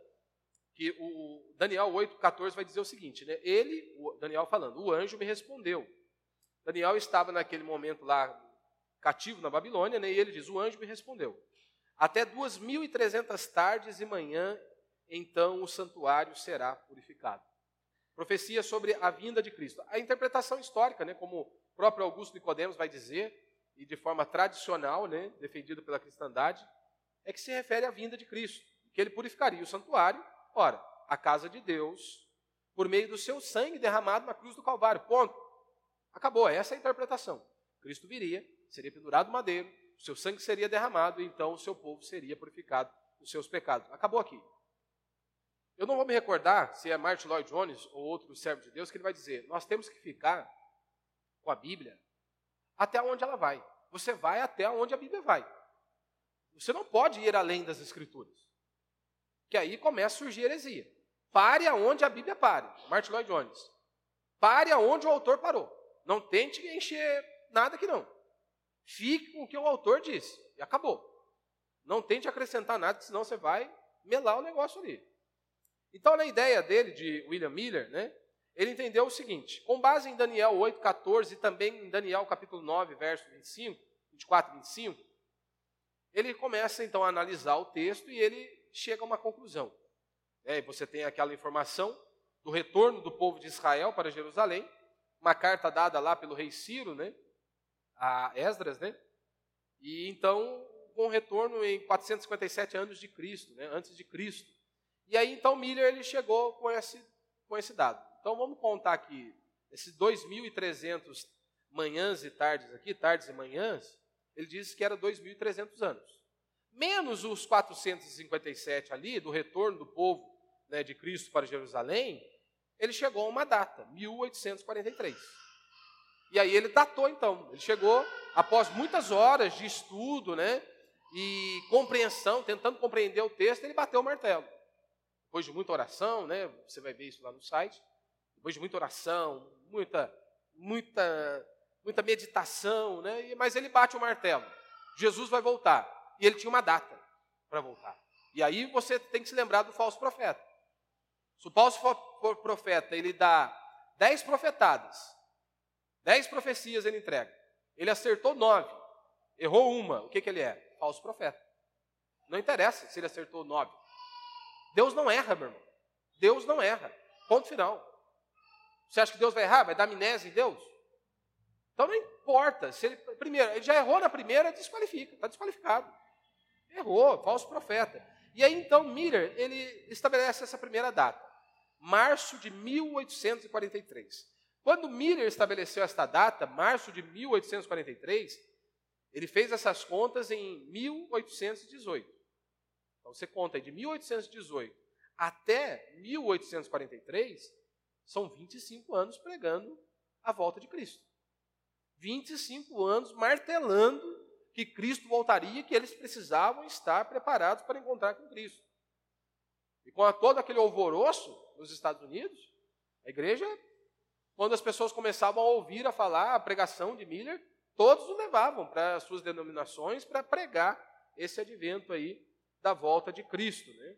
que o Daniel 8,14 vai dizer o seguinte, né, ele, Daniel falando, o anjo me respondeu. Daniel estava naquele momento lá, cativo na Babilônia, né, e ele diz, o anjo me respondeu. Até 2.300 tardes e manhã, então o santuário será purificado. Profecia sobre a vinda de Cristo. A interpretação histórica, né, como o próprio Augusto Nicodemos vai dizer, e de forma tradicional, né, defendido pela cristandade, é que se refere à vinda de Cristo, que ele purificaria o santuário, ora, a casa de Deus, por meio do seu sangue derramado na cruz do Calvário. Ponto. Acabou, essa é a interpretação. Cristo viria, seria pendurado madeiro, o seu sangue seria derramado e então o seu povo seria purificado dos seus pecados. Acabou aqui. Eu não vou me recordar se é Martin Lloyd Jones ou outro servo de Deus que ele vai dizer: nós temos que ficar com a Bíblia até onde ela vai. Você vai até onde a Bíblia vai. Você não pode ir além das Escrituras. Que aí começa a surgir heresia. Pare aonde a Bíblia pare. Martin Lloyd Jones. Pare aonde o autor parou. Não tente encher nada que não. Fique com o que o autor disse. E acabou. Não tente acrescentar nada, senão você vai melar o negócio ali. Então, na ideia dele, de William Miller, né, ele entendeu o seguinte: com base em Daniel 8, 14 e também em Daniel capítulo 9, verso 25, 24 e 25, ele começa então a analisar o texto e ele chega a uma conclusão. É, você tem aquela informação do retorno do povo de Israel para Jerusalém, uma carta dada lá pelo rei Ciro, né, a Esdras, né? E então, com retorno em 457 anos de Cristo, né? antes de Cristo. E aí, então, Miller ele chegou com esse, com esse dado. Então, vamos contar aqui, esses 2.300 manhãs e tardes aqui, tardes e manhãs, ele diz que era 2.300 anos. Menos os 457 ali, do retorno do povo né, de Cristo para Jerusalém, ele chegou a uma data, 1843. E aí ele datou então. Ele chegou após muitas horas de estudo, né? E compreensão, tentando compreender o texto, ele bateu o martelo. Depois de muita oração, né? Você vai ver isso lá no site. depois de muita oração, muita, muita, muita meditação, né? mas ele bate o martelo. Jesus vai voltar. E ele tinha uma data para voltar. E aí você tem que se lembrar do falso profeta. Se o falso profeta ele dá dez profetadas, dez profecias ele entrega, ele acertou nove, errou uma, o que, que ele é? Falso profeta. Não interessa se ele acertou nove. Deus não erra, meu irmão. Deus não erra. Ponto final. Você acha que Deus vai errar? Vai dar amnésia em Deus? Então não importa. Se ele, primeiro, ele já errou na primeira, desqualifica, está desqualificado. Errou, falso profeta. E aí então Miller, ele estabelece essa primeira data, março de 1843. Quando Miller estabeleceu esta data, março de 1843, ele fez essas contas em 1818. Então você conta de 1818 até 1843, são 25 anos pregando a volta de Cristo. 25 anos martelando que Cristo voltaria, que eles precisavam estar preparados para encontrar com Cristo. E com todo aquele alvoroço nos Estados Unidos, a igreja, quando as pessoas começavam a ouvir a falar a pregação de Miller, todos o levavam para as suas denominações para pregar esse advento aí da volta de Cristo. Né?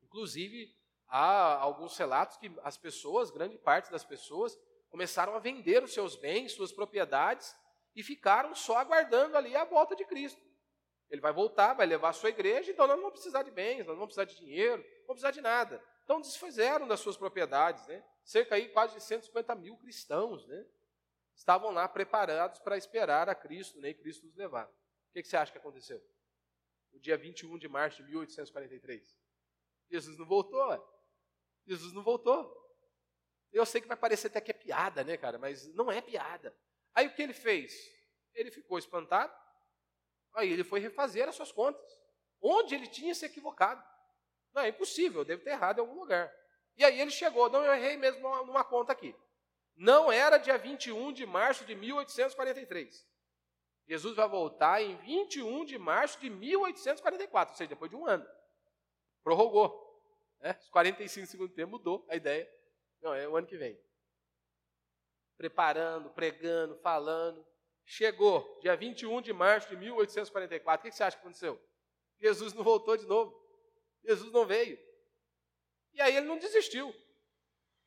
Inclusive, há alguns relatos que as pessoas, grande parte das pessoas, começaram a vender os seus bens, suas propriedades, e ficaram só aguardando ali a volta de Cristo. Ele vai voltar, vai levar a sua igreja, então nós não vamos precisar de bens, nós não vamos precisar de dinheiro, não vamos precisar de nada. Então desfizeram das suas propriedades, né? Cerca aí quase de 150 mil cristãos, né? estavam lá preparados para esperar a Cristo, né? e Cristo os levar. O que, que você acha que aconteceu? no dia 21 de março de 1843. Jesus não voltou. Jesus não voltou. Eu sei que vai parecer até que é piada, né, cara? Mas não é piada. Aí o que ele fez? Ele ficou espantado. Aí ele foi refazer as suas contas. Onde ele tinha se equivocado. Não, é impossível, eu devo ter errado em algum lugar. E aí ele chegou, não, eu errei mesmo numa conta aqui. Não era dia 21 de março de 1843. Jesus vai voltar em 21 de março de 1844, ou seja, depois de um ano. Prorrogou. Né? Os 45 segundos tempo mudou a ideia. Não, é o ano que vem. Preparando, pregando, falando. Chegou, dia 21 de março de 1844. O que você acha que aconteceu? Jesus não voltou de novo. Jesus não veio. E aí ele não desistiu.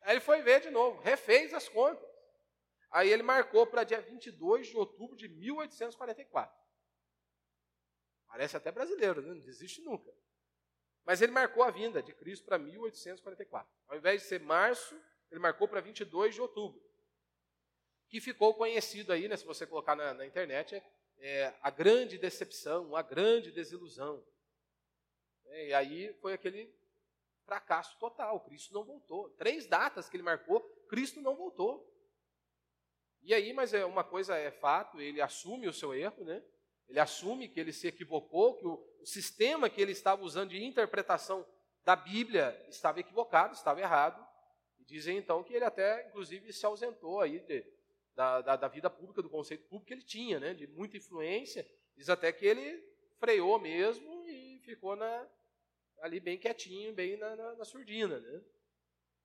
Aí ele foi ver de novo, refez as contas. Aí ele marcou para dia 22 de outubro de 1844. Parece até brasileiro, né? não desiste nunca. Mas ele marcou a vinda de Cristo para 1844. Ao invés de ser março, ele marcou para 22 de outubro. Que ficou conhecido aí, né, se você colocar na, na internet, é, é, a grande decepção, a grande desilusão. É, e aí foi aquele fracasso total. Cristo não voltou. Três datas que ele marcou, Cristo não voltou. E aí, mas é uma coisa é fato, ele assume o seu erro, né? Ele assume que ele se equivocou, que o, sistema que ele estava usando de interpretação da Bíblia estava equivocado, estava errado. E dizem então que ele até, inclusive, se ausentou aí de, da, da, da, vida pública, do conceito público que ele tinha, né? De muita influência. Diz até que ele freou mesmo e ficou na, ali bem quietinho, bem na, na, na surdina, né?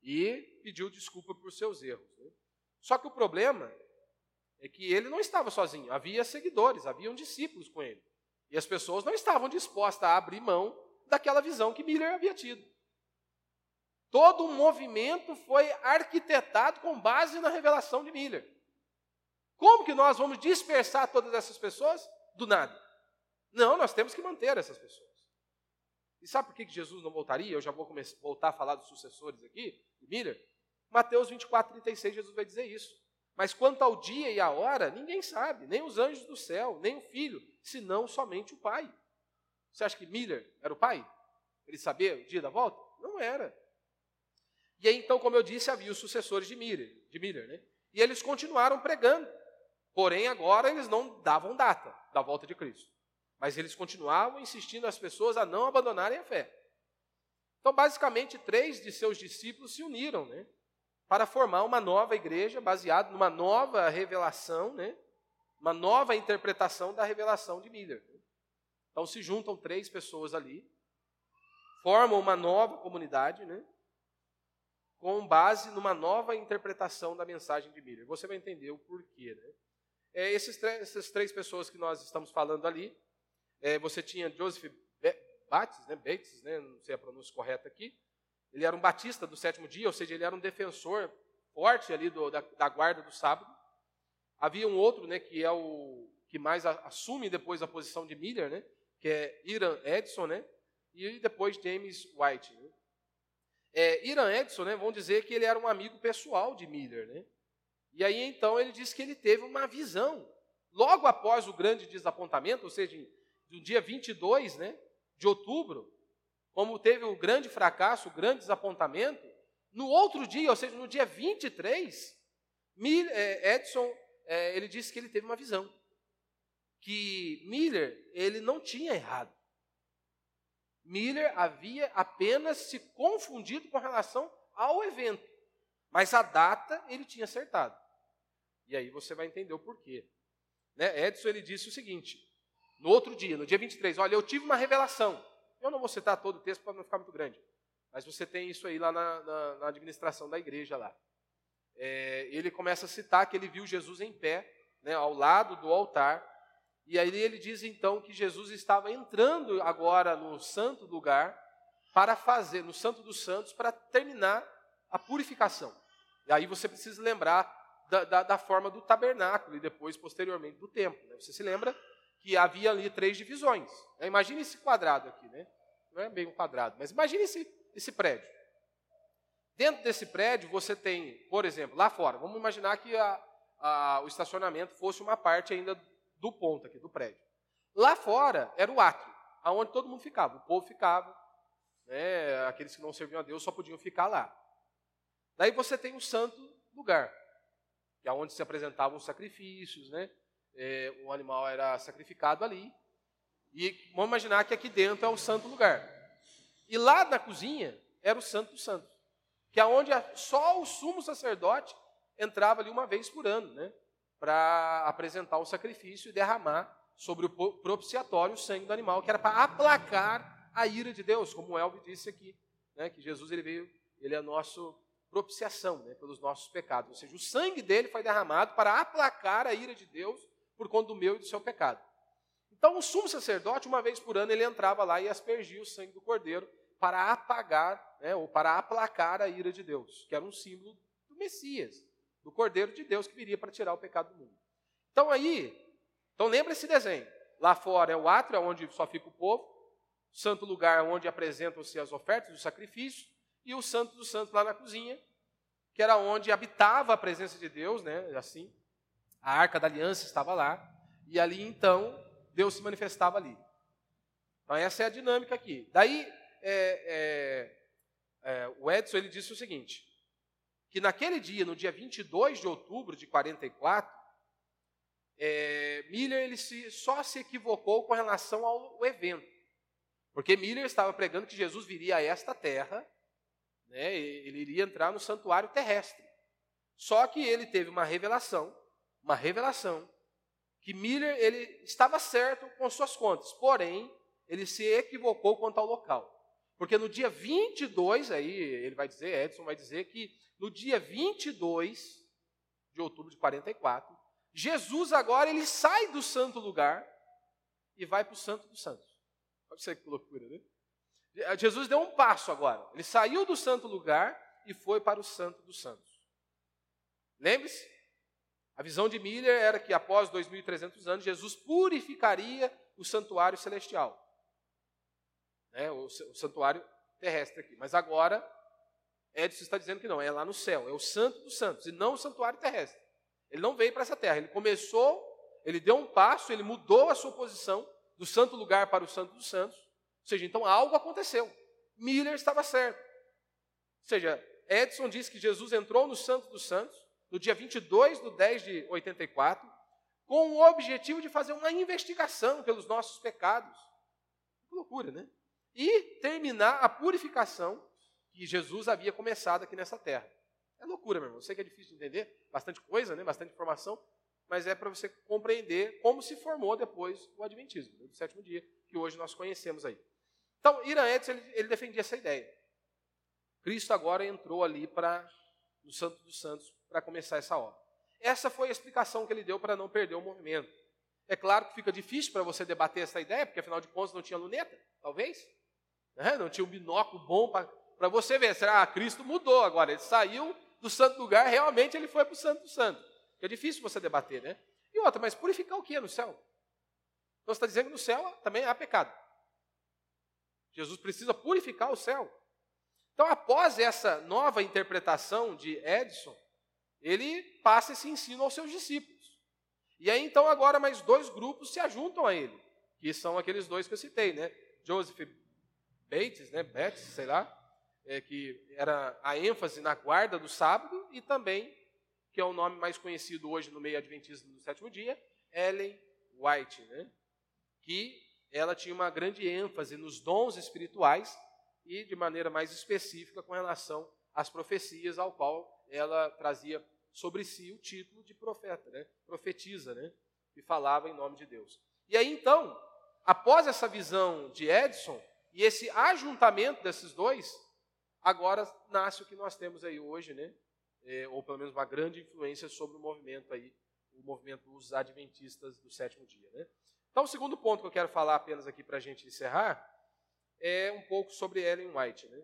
E pediu desculpa por seus erros. Né? Só que o problema é que ele não estava sozinho, havia seguidores, haviam discípulos com ele. E as pessoas não estavam dispostas a abrir mão daquela visão que Miller havia tido. Todo o movimento foi arquitetado com base na revelação de Miller. Como que nós vamos dispersar todas essas pessoas? Do nada. Não, nós temos que manter essas pessoas. E sabe por que Jesus não voltaria? Eu já vou começar, voltar a falar dos sucessores aqui, Miller. Mateus 24, 36, Jesus vai dizer isso. Mas quanto ao dia e a hora, ninguém sabe, nem os anjos do céu, nem o filho, senão somente o pai. Você acha que Miller era o pai? Ele sabia o dia da volta? Não era. E aí, então, como eu disse, havia os sucessores de Miller, de Miller né? e eles continuaram pregando. Porém, agora eles não davam data da volta de Cristo. Mas eles continuavam insistindo as pessoas a não abandonarem a fé. Então, basicamente, três de seus discípulos se uniram, né? para formar uma nova igreja baseada numa nova revelação, né? uma nova interpretação da revelação de Miller. Então se juntam três pessoas ali, formam uma nova comunidade, né? com base numa nova interpretação da mensagem de Miller. Você vai entender o porquê. Né? É, esses essas três pessoas que nós estamos falando ali, é, você tinha Joseph Bates, né, Bates, né, não sei a pronúncia correta aqui, ele era um batista do sétimo dia, ou seja, ele era um defensor forte ali do, da, da, guarda do sábado. Havia um outro, né, que é o que mais assume depois a posição de Miller, né, que é Iran Edson, né, e depois James White. Né. É, Iran Edson, né, vão dizer que ele era um amigo pessoal de Miller, né, e aí então ele diz que ele teve uma visão. Logo após o grande desapontamento, ou seja, no dia 22 né, de outubro, como teve o grande fracasso, o grande desapontamento, no outro dia, ou seja, no dia 23, é, Edson, é, ele disse que ele teve uma visão. Que Miller, ele não tinha errado. Miller havia apenas se confundido com relação ao evento. Mas a data ele tinha acertado. E aí você vai entender o porquê. Né? Edson ele disse o seguinte: no outro dia, no dia 23, olha, eu tive uma revelação. Eu não vou citar todo o texto para não ficar muito grande. Mas você tem isso aí lá na, na, na administração da igreja lá. É, ele começa a citar que ele viu Jesus em pé, né, ao lado do altar. E aí ele diz então que Jesus estava entrando agora no santo lugar para fazer, no santo dos santos, para terminar a purificação. E aí você precisa lembrar da, da, da forma do tabernáculo e depois, posteriormente, do templo. Né? Você se lembra que havia ali três divisões. Né? Imagine esse quadrado aqui, né? Não é bem um quadrado, mas imagine esse, esse prédio. Dentro desse prédio você tem, por exemplo, lá fora, vamos imaginar que a, a, o estacionamento fosse uma parte ainda do ponto aqui, do prédio. Lá fora era o átrio, aonde todo mundo ficava, o povo ficava, né, aqueles que não serviam a Deus só podiam ficar lá. Daí você tem o santo lugar, que é onde se apresentavam os sacrifícios, né? É, o animal era sacrificado ali. E vamos imaginar que aqui dentro é o santo lugar. E lá na cozinha era o santo dos santos, que é onde só o sumo sacerdote entrava ali uma vez por ano, né? Para apresentar o sacrifício e derramar sobre o propiciatório o sangue do animal, que era para aplacar a ira de Deus, como o Elvio disse aqui, né? Que Jesus ele veio, ele é nosso propiciação né, pelos nossos pecados. Ou seja, o sangue dele foi derramado para aplacar a ira de Deus por conta do meu e do seu pecado. Então, o sumo sacerdote, uma vez por ano, ele entrava lá e aspergia o sangue do cordeiro para apagar, né, ou para aplacar a ira de Deus, que era um símbolo do Messias, do cordeiro de Deus que viria para tirar o pecado do mundo. Então, aí, então lembra esse desenho. Lá fora é o átrio, onde só fica o povo, o santo lugar onde apresentam-se as ofertas, os sacrifícios, e o Santo dos Santos lá na cozinha, que era onde habitava a presença de Deus, né? Assim, a Arca da Aliança estava lá, e ali então Deus se manifestava ali. Então essa é a dinâmica aqui. Daí é, é, é, o Edson ele disse o seguinte, que naquele dia, no dia 22 de outubro de 44, é, Miller ele se, só se equivocou com relação ao evento. Porque Miller estava pregando que Jesus viria a esta terra né, ele iria entrar no santuário terrestre. Só que ele teve uma revelação, uma revelação, que Miller ele estava certo com suas contas, porém, ele se equivocou quanto ao local. Porque no dia 22, aí ele vai dizer, Edson vai dizer que no dia 22 de outubro de 44, Jesus agora ele sai do santo lugar e vai para o santo dos santos. Olha você que loucura, né? Jesus deu um passo agora. Ele saiu do santo lugar e foi para o santo dos santos. Lembre-se, a visão de Miller era que após 2.300 anos, Jesus purificaria o santuário celestial. Né, o, o santuário terrestre aqui. Mas agora, Edson está dizendo que não, é lá no céu, é o santo dos santos, e não o santuário terrestre. Ele não veio para essa terra, ele começou, ele deu um passo, ele mudou a sua posição do santo lugar para o santo dos santos, ou seja, então algo aconteceu. Miller estava certo. Ou seja, Edson diz que Jesus entrou no Santo dos Santos, no dia 22 de 10 de 84, com o objetivo de fazer uma investigação pelos nossos pecados. Que loucura, né? E terminar a purificação que Jesus havia começado aqui nessa terra. É loucura, meu irmão. Eu sei que é difícil de entender, bastante coisa, né? bastante informação, mas é para você compreender como se formou depois o Adventismo, né? do sétimo dia, que hoje nós conhecemos aí. Então, Irã Edson, ele, ele defendia essa ideia. Cristo agora entrou ali para no Santo dos Santos para começar essa obra. Essa foi a explicação que ele deu para não perder o movimento. É claro que fica difícil para você debater essa ideia, porque afinal de contas não tinha luneta, talvez. Né? Não tinha um binóculo bom para você ver. Será ah, Cristo mudou agora? Ele saiu do santo lugar, realmente ele foi para o santo santo. É difícil você debater, né? E outra, mas purificar o que no céu? Então você está dizendo que no céu também há pecado. Jesus precisa purificar o céu. Então, após essa nova interpretação de Edson, ele passa esse ensino aos seus discípulos. E aí, então, agora mais dois grupos se ajuntam a ele, que são aqueles dois que eu citei, né? Joseph Bates, né? Bates, sei lá, é, que era a ênfase na guarda do sábado, e também, que é o nome mais conhecido hoje no meio adventista do sétimo dia, Ellen White, né? Que ela tinha uma grande ênfase nos dons espirituais e de maneira mais específica com relação às profecias, ao qual ela trazia sobre si o título de profeta, né? profetiza, né? e falava em nome de Deus. E aí então, após essa visão de Edson e esse ajuntamento desses dois, agora nasce o que nós temos aí hoje, né? É, ou pelo menos uma grande influência sobre o movimento aí, o movimento dos adventistas do sétimo dia. Né? Então, o segundo ponto que eu quero falar apenas aqui para a gente encerrar é um pouco sobre Ellen White. Né?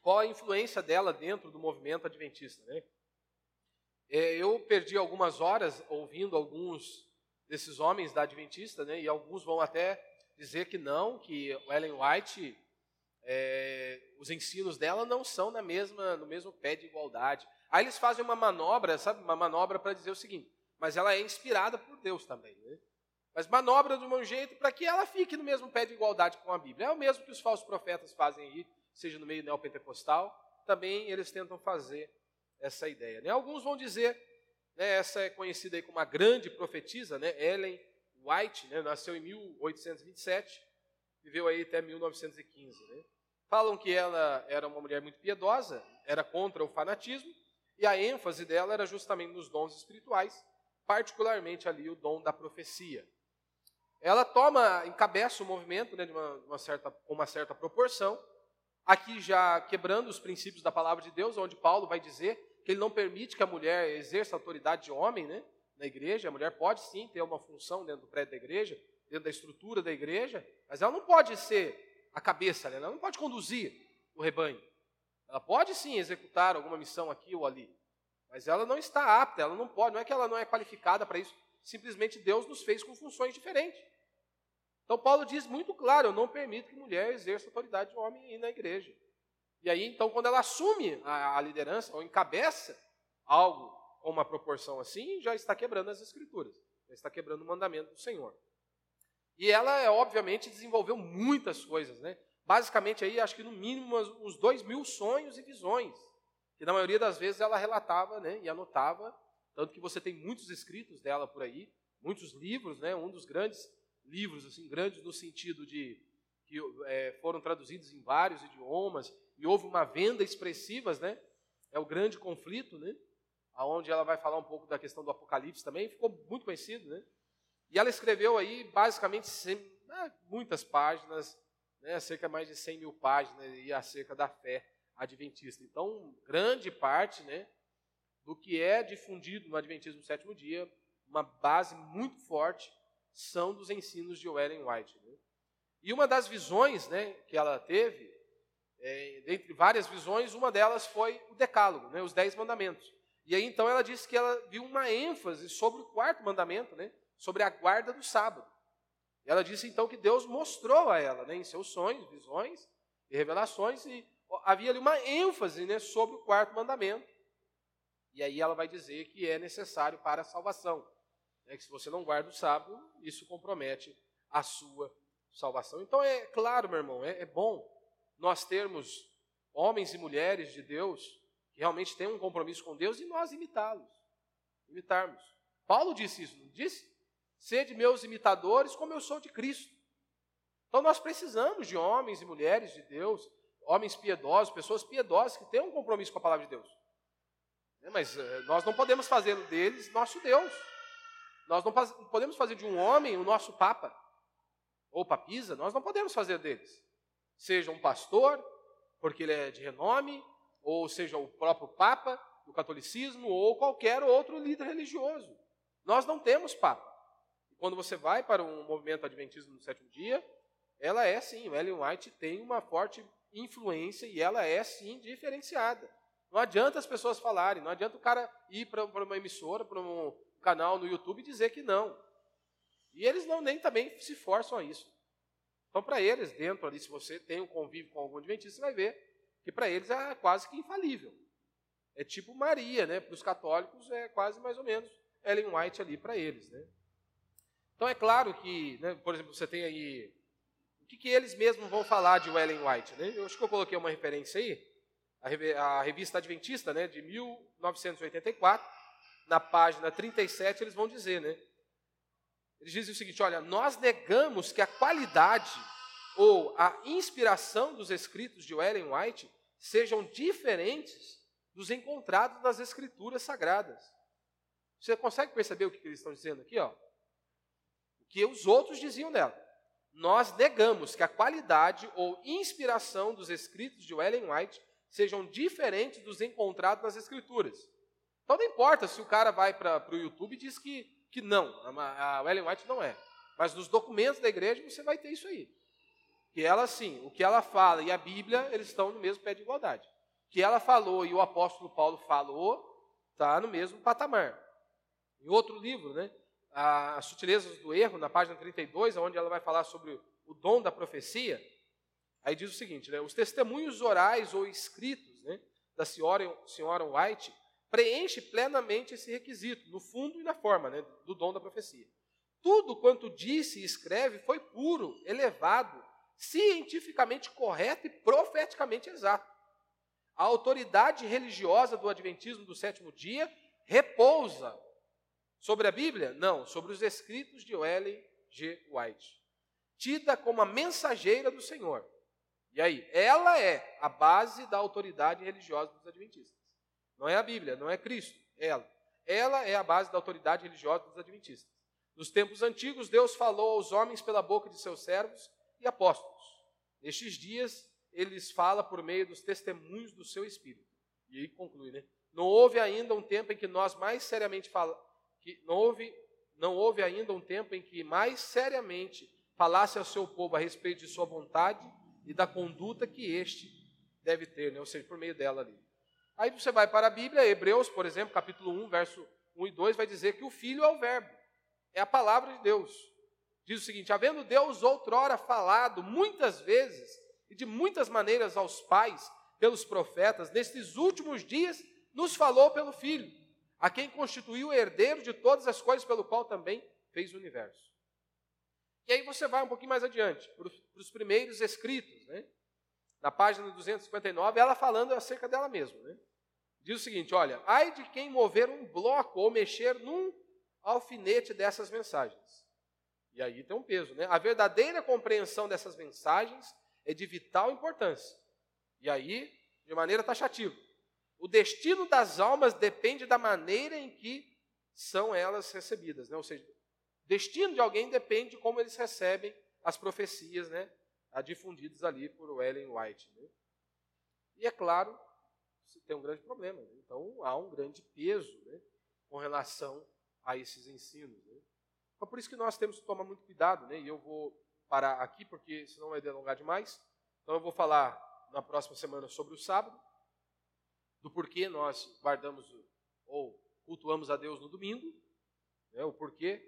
Qual a influência dela dentro do movimento adventista? Né? É, eu perdi algumas horas ouvindo alguns desses homens da Adventista, né? e alguns vão até dizer que não, que Ellen White, é, os ensinos dela não são na mesma, no mesmo pé de igualdade. Aí eles fazem uma manobra, sabe, uma manobra para dizer o seguinte, mas ela é inspirada por Deus também. Né? Mas manobra de um jeito para que ela fique no mesmo pé de igualdade com a Bíblia. É o mesmo que os falsos profetas fazem aí, seja no meio neopentecostal, também eles tentam fazer essa ideia. Né? Alguns vão dizer, né, essa é conhecida aí como uma grande profetisa, né, Ellen White, né, nasceu em 1827, viveu aí até 1915. Né? Falam que ela era uma mulher muito piedosa, era contra o fanatismo, e a ênfase dela era justamente nos dons espirituais, particularmente ali o dom da profecia ela toma, encabeça o movimento né, de uma, uma certa, uma certa proporção, aqui já quebrando os princípios da palavra de Deus, onde Paulo vai dizer que ele não permite que a mulher exerça a autoridade de homem né, na igreja, a mulher pode sim ter uma função dentro do prédio da igreja, dentro da estrutura da igreja, mas ela não pode ser a cabeça, né, ela não pode conduzir o rebanho. Ela pode sim executar alguma missão aqui ou ali, mas ela não está apta, ela não pode, não é que ela não é qualificada para isso, simplesmente Deus nos fez com funções diferentes. Então Paulo diz muito claro: eu não permito que mulher exerça autoridade de homem na igreja. E aí, então, quando ela assume a, a liderança ou encabeça algo com uma proporção assim, já está quebrando as escrituras, já está quebrando o mandamento do Senhor. E ela, obviamente, desenvolveu muitas coisas, né? Basicamente, aí, acho que no mínimo uns dois mil sonhos e visões, que na maioria das vezes ela relatava né, e anotava, tanto que você tem muitos escritos dela por aí, muitos livros, né? Um dos grandes livros assim grandes no sentido de que é, foram traduzidos em vários idiomas e houve uma venda expressivas, né? É o grande conflito, né? Aonde ela vai falar um pouco da questão do Apocalipse também, ficou muito conhecido, né? E ela escreveu aí basicamente né, muitas páginas, né, cerca de mais de 100 mil páginas e acerca da fé adventista. Então, grande parte, né, do que é difundido no Adventismo do sétimo dia, uma base muito forte são dos ensinos de Ellen White. Né? E uma das visões né, que ela teve, é, dentre várias visões, uma delas foi o Decálogo, né, os Dez Mandamentos. E aí então ela disse que ela viu uma ênfase sobre o quarto mandamento, né, sobre a guarda do sábado. E ela disse então que Deus mostrou a ela, né, em seus sonhos, visões e revelações, e havia ali uma ênfase né, sobre o quarto mandamento. E aí ela vai dizer que é necessário para a salvação é que se você não guarda o sábado, isso compromete a sua salvação. Então é claro, meu irmão, é, é bom nós termos homens e mulheres de Deus que realmente têm um compromisso com Deus e nós imitá-los, imitarmos. Paulo disse isso, não disse? Sede meus imitadores como eu sou de Cristo. Então nós precisamos de homens e mulheres de Deus, homens piedosos, pessoas piedosas que têm um compromisso com a palavra de Deus. É, mas eh, nós não podemos fazer deles nosso Deus. Nós não podemos fazer de um homem o nosso Papa. ou papisa, nós não podemos fazer deles. Seja um pastor, porque ele é de renome, ou seja o próprio Papa do catolicismo, ou qualquer outro líder religioso. Nós não temos Papa. Quando você vai para um movimento adventismo no sétimo dia, ela é sim, Ellen White tem uma forte influência e ela é sim diferenciada. Não adianta as pessoas falarem, não adianta o cara ir para uma emissora, para um canal no YouTube e dizer que não. E eles não nem também se forçam a isso. Então, para eles, dentro ali, se você tem um convívio com algum adventista, você vai ver que para eles é quase que infalível. É tipo Maria, né? Para os católicos é quase mais ou menos Ellen White ali para eles, né? Então é claro que, né, por exemplo, você tem aí o que, que, eles mesmos vão falar de Ellen White, né? Eu acho que eu coloquei uma referência aí, a, revista Adventista, né, de 1984, na página 37, eles vão dizer, né? Eles dizem o seguinte: olha, nós negamos que a qualidade ou a inspiração dos escritos de Ellen White sejam diferentes dos encontrados nas escrituras sagradas. Você consegue perceber o que eles estão dizendo aqui? Ó? O que os outros diziam dela. Nós negamos que a qualidade ou inspiração dos escritos de Ellen White sejam diferentes dos encontrados nas escrituras. Então não importa se o cara vai para o YouTube e diz que, que não, a, Ellen White não é. Mas nos documentos da igreja você vai ter isso aí. Que ela, sim, o que ela fala e a Bíblia, eles estão no mesmo pé de igualdade. Que ela falou e o apóstolo Paulo falou, está no mesmo patamar. Em outro livro, né, As Sutilezas do Erro, na página 32, onde ela vai falar sobre o dom da profecia, aí diz o seguinte, né, os testemunhos orais ou escritos né, da senhora, senhora White preenche plenamente esse requisito, no fundo e na forma né, do dom da profecia. Tudo quanto disse e escreve foi puro, elevado, cientificamente correto e profeticamente exato. A autoridade religiosa do Adventismo do sétimo dia repousa sobre a Bíblia? Não, sobre os escritos de Ellen G. White, tida como a mensageira do Senhor. E aí, ela é a base da autoridade religiosa dos Adventistas. Não é a Bíblia, não é Cristo, é ela. Ela é a base da autoridade religiosa dos Adventistas. Nos tempos antigos, Deus falou aos homens pela boca de seus servos e apóstolos. Nestes dias, eles fala por meio dos testemunhos do seu espírito. E aí conclui, né? Não houve ainda um tempo em que nós mais seriamente fala, que não houve, não houve ainda um tempo em que mais seriamente falasse ao seu povo a respeito de sua vontade e da conduta que este deve ter, né? ou seja, por meio dela ali. Aí você vai para a Bíblia, Hebreus, por exemplo, capítulo 1, verso 1 e 2, vai dizer que o Filho é o Verbo, é a palavra de Deus. Diz o seguinte: havendo Deus outrora falado muitas vezes e de muitas maneiras aos pais, pelos profetas, nestes últimos dias nos falou pelo Filho, a quem constituiu o herdeiro de todas as coisas, pelo qual também fez o universo. E aí você vai um pouquinho mais adiante, para os primeiros escritos, né? na página 259, ela falando acerca dela mesma. Né? Diz o seguinte: olha, ai de quem mover um bloco ou mexer num alfinete dessas mensagens. E aí tem um peso, né? A verdadeira compreensão dessas mensagens é de vital importância. E aí, de maneira taxativa, o destino das almas depende da maneira em que são elas recebidas, né? Ou seja, o destino de alguém depende de como eles recebem as profecias, né? Difundidas ali por Ellen White. Né? E é claro, tem um grande problema. Né? Então há um grande peso né? com relação a esses ensinos. Né? Então, por isso que nós temos que tomar muito cuidado, né? E eu vou parar aqui, porque senão vai delongar demais. Então, eu vou falar na próxima semana sobre o sábado, do porquê nós guardamos ou cultuamos a Deus no domingo, né? o porquê,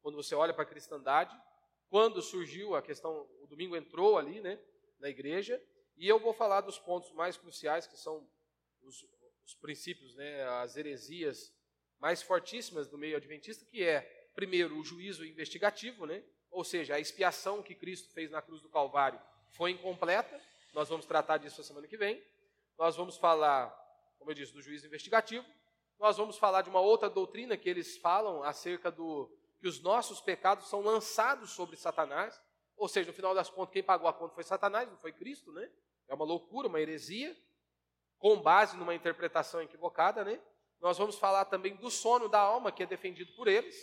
quando você olha para a cristandade, quando surgiu a questão, o domingo entrou ali, né, na igreja, e eu vou falar dos pontos mais cruciais, que são os, os princípios, né, as heresias mais fortíssimas do meio adventista, que é primeiro, o juízo investigativo, né? ou seja, a expiação que Cristo fez na cruz do Calvário foi incompleta. Nós vamos tratar disso a semana que vem. Nós vamos falar, como eu disse, do juízo investigativo. Nós vamos falar de uma outra doutrina que eles falam acerca do que os nossos pecados são lançados sobre Satanás. Ou seja, no final das contas, quem pagou a conta foi Satanás, não foi Cristo, né? É uma loucura, uma heresia, com base numa interpretação equivocada, né? Nós vamos falar também do sono da alma, que é defendido por eles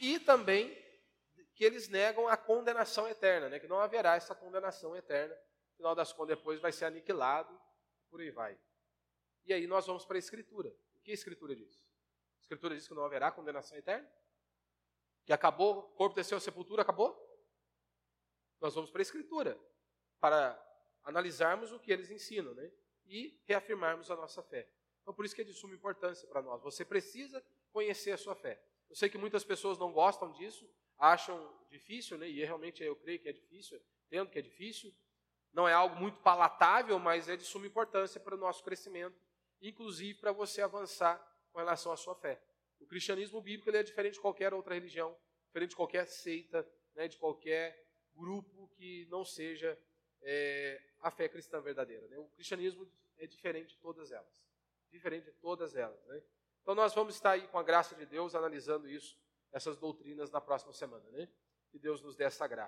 e também que eles negam a condenação eterna, né? que não haverá essa condenação eterna. Final das contas, depois vai ser aniquilado, por aí vai. E aí nós vamos para a Escritura. O que a Escritura diz? A Escritura diz que não haverá condenação eterna? Que acabou, o corpo desceu à sepultura, acabou? Nós vamos para a Escritura para analisarmos o que eles ensinam né? E reafirmarmos a nossa fé. Então, por isso que é de suma importância para nós. Você precisa conhecer a sua fé. Eu sei que muitas pessoas não gostam disso, acham difícil, né? e realmente eu creio que é difícil, entendo que é difícil. Não é algo muito palatável, mas é de suma importância para o nosso crescimento, inclusive para você avançar com relação à sua fé. O cristianismo bíblico ele é diferente de qualquer outra religião, diferente de qualquer seita, né, de qualquer grupo que não seja é, a fé cristã verdadeira. Né? O cristianismo é diferente de todas elas. Diferente de todas elas. Né? Então nós vamos estar aí com a graça de Deus analisando isso, essas doutrinas na próxima semana. Né? Que Deus nos dê essa graça.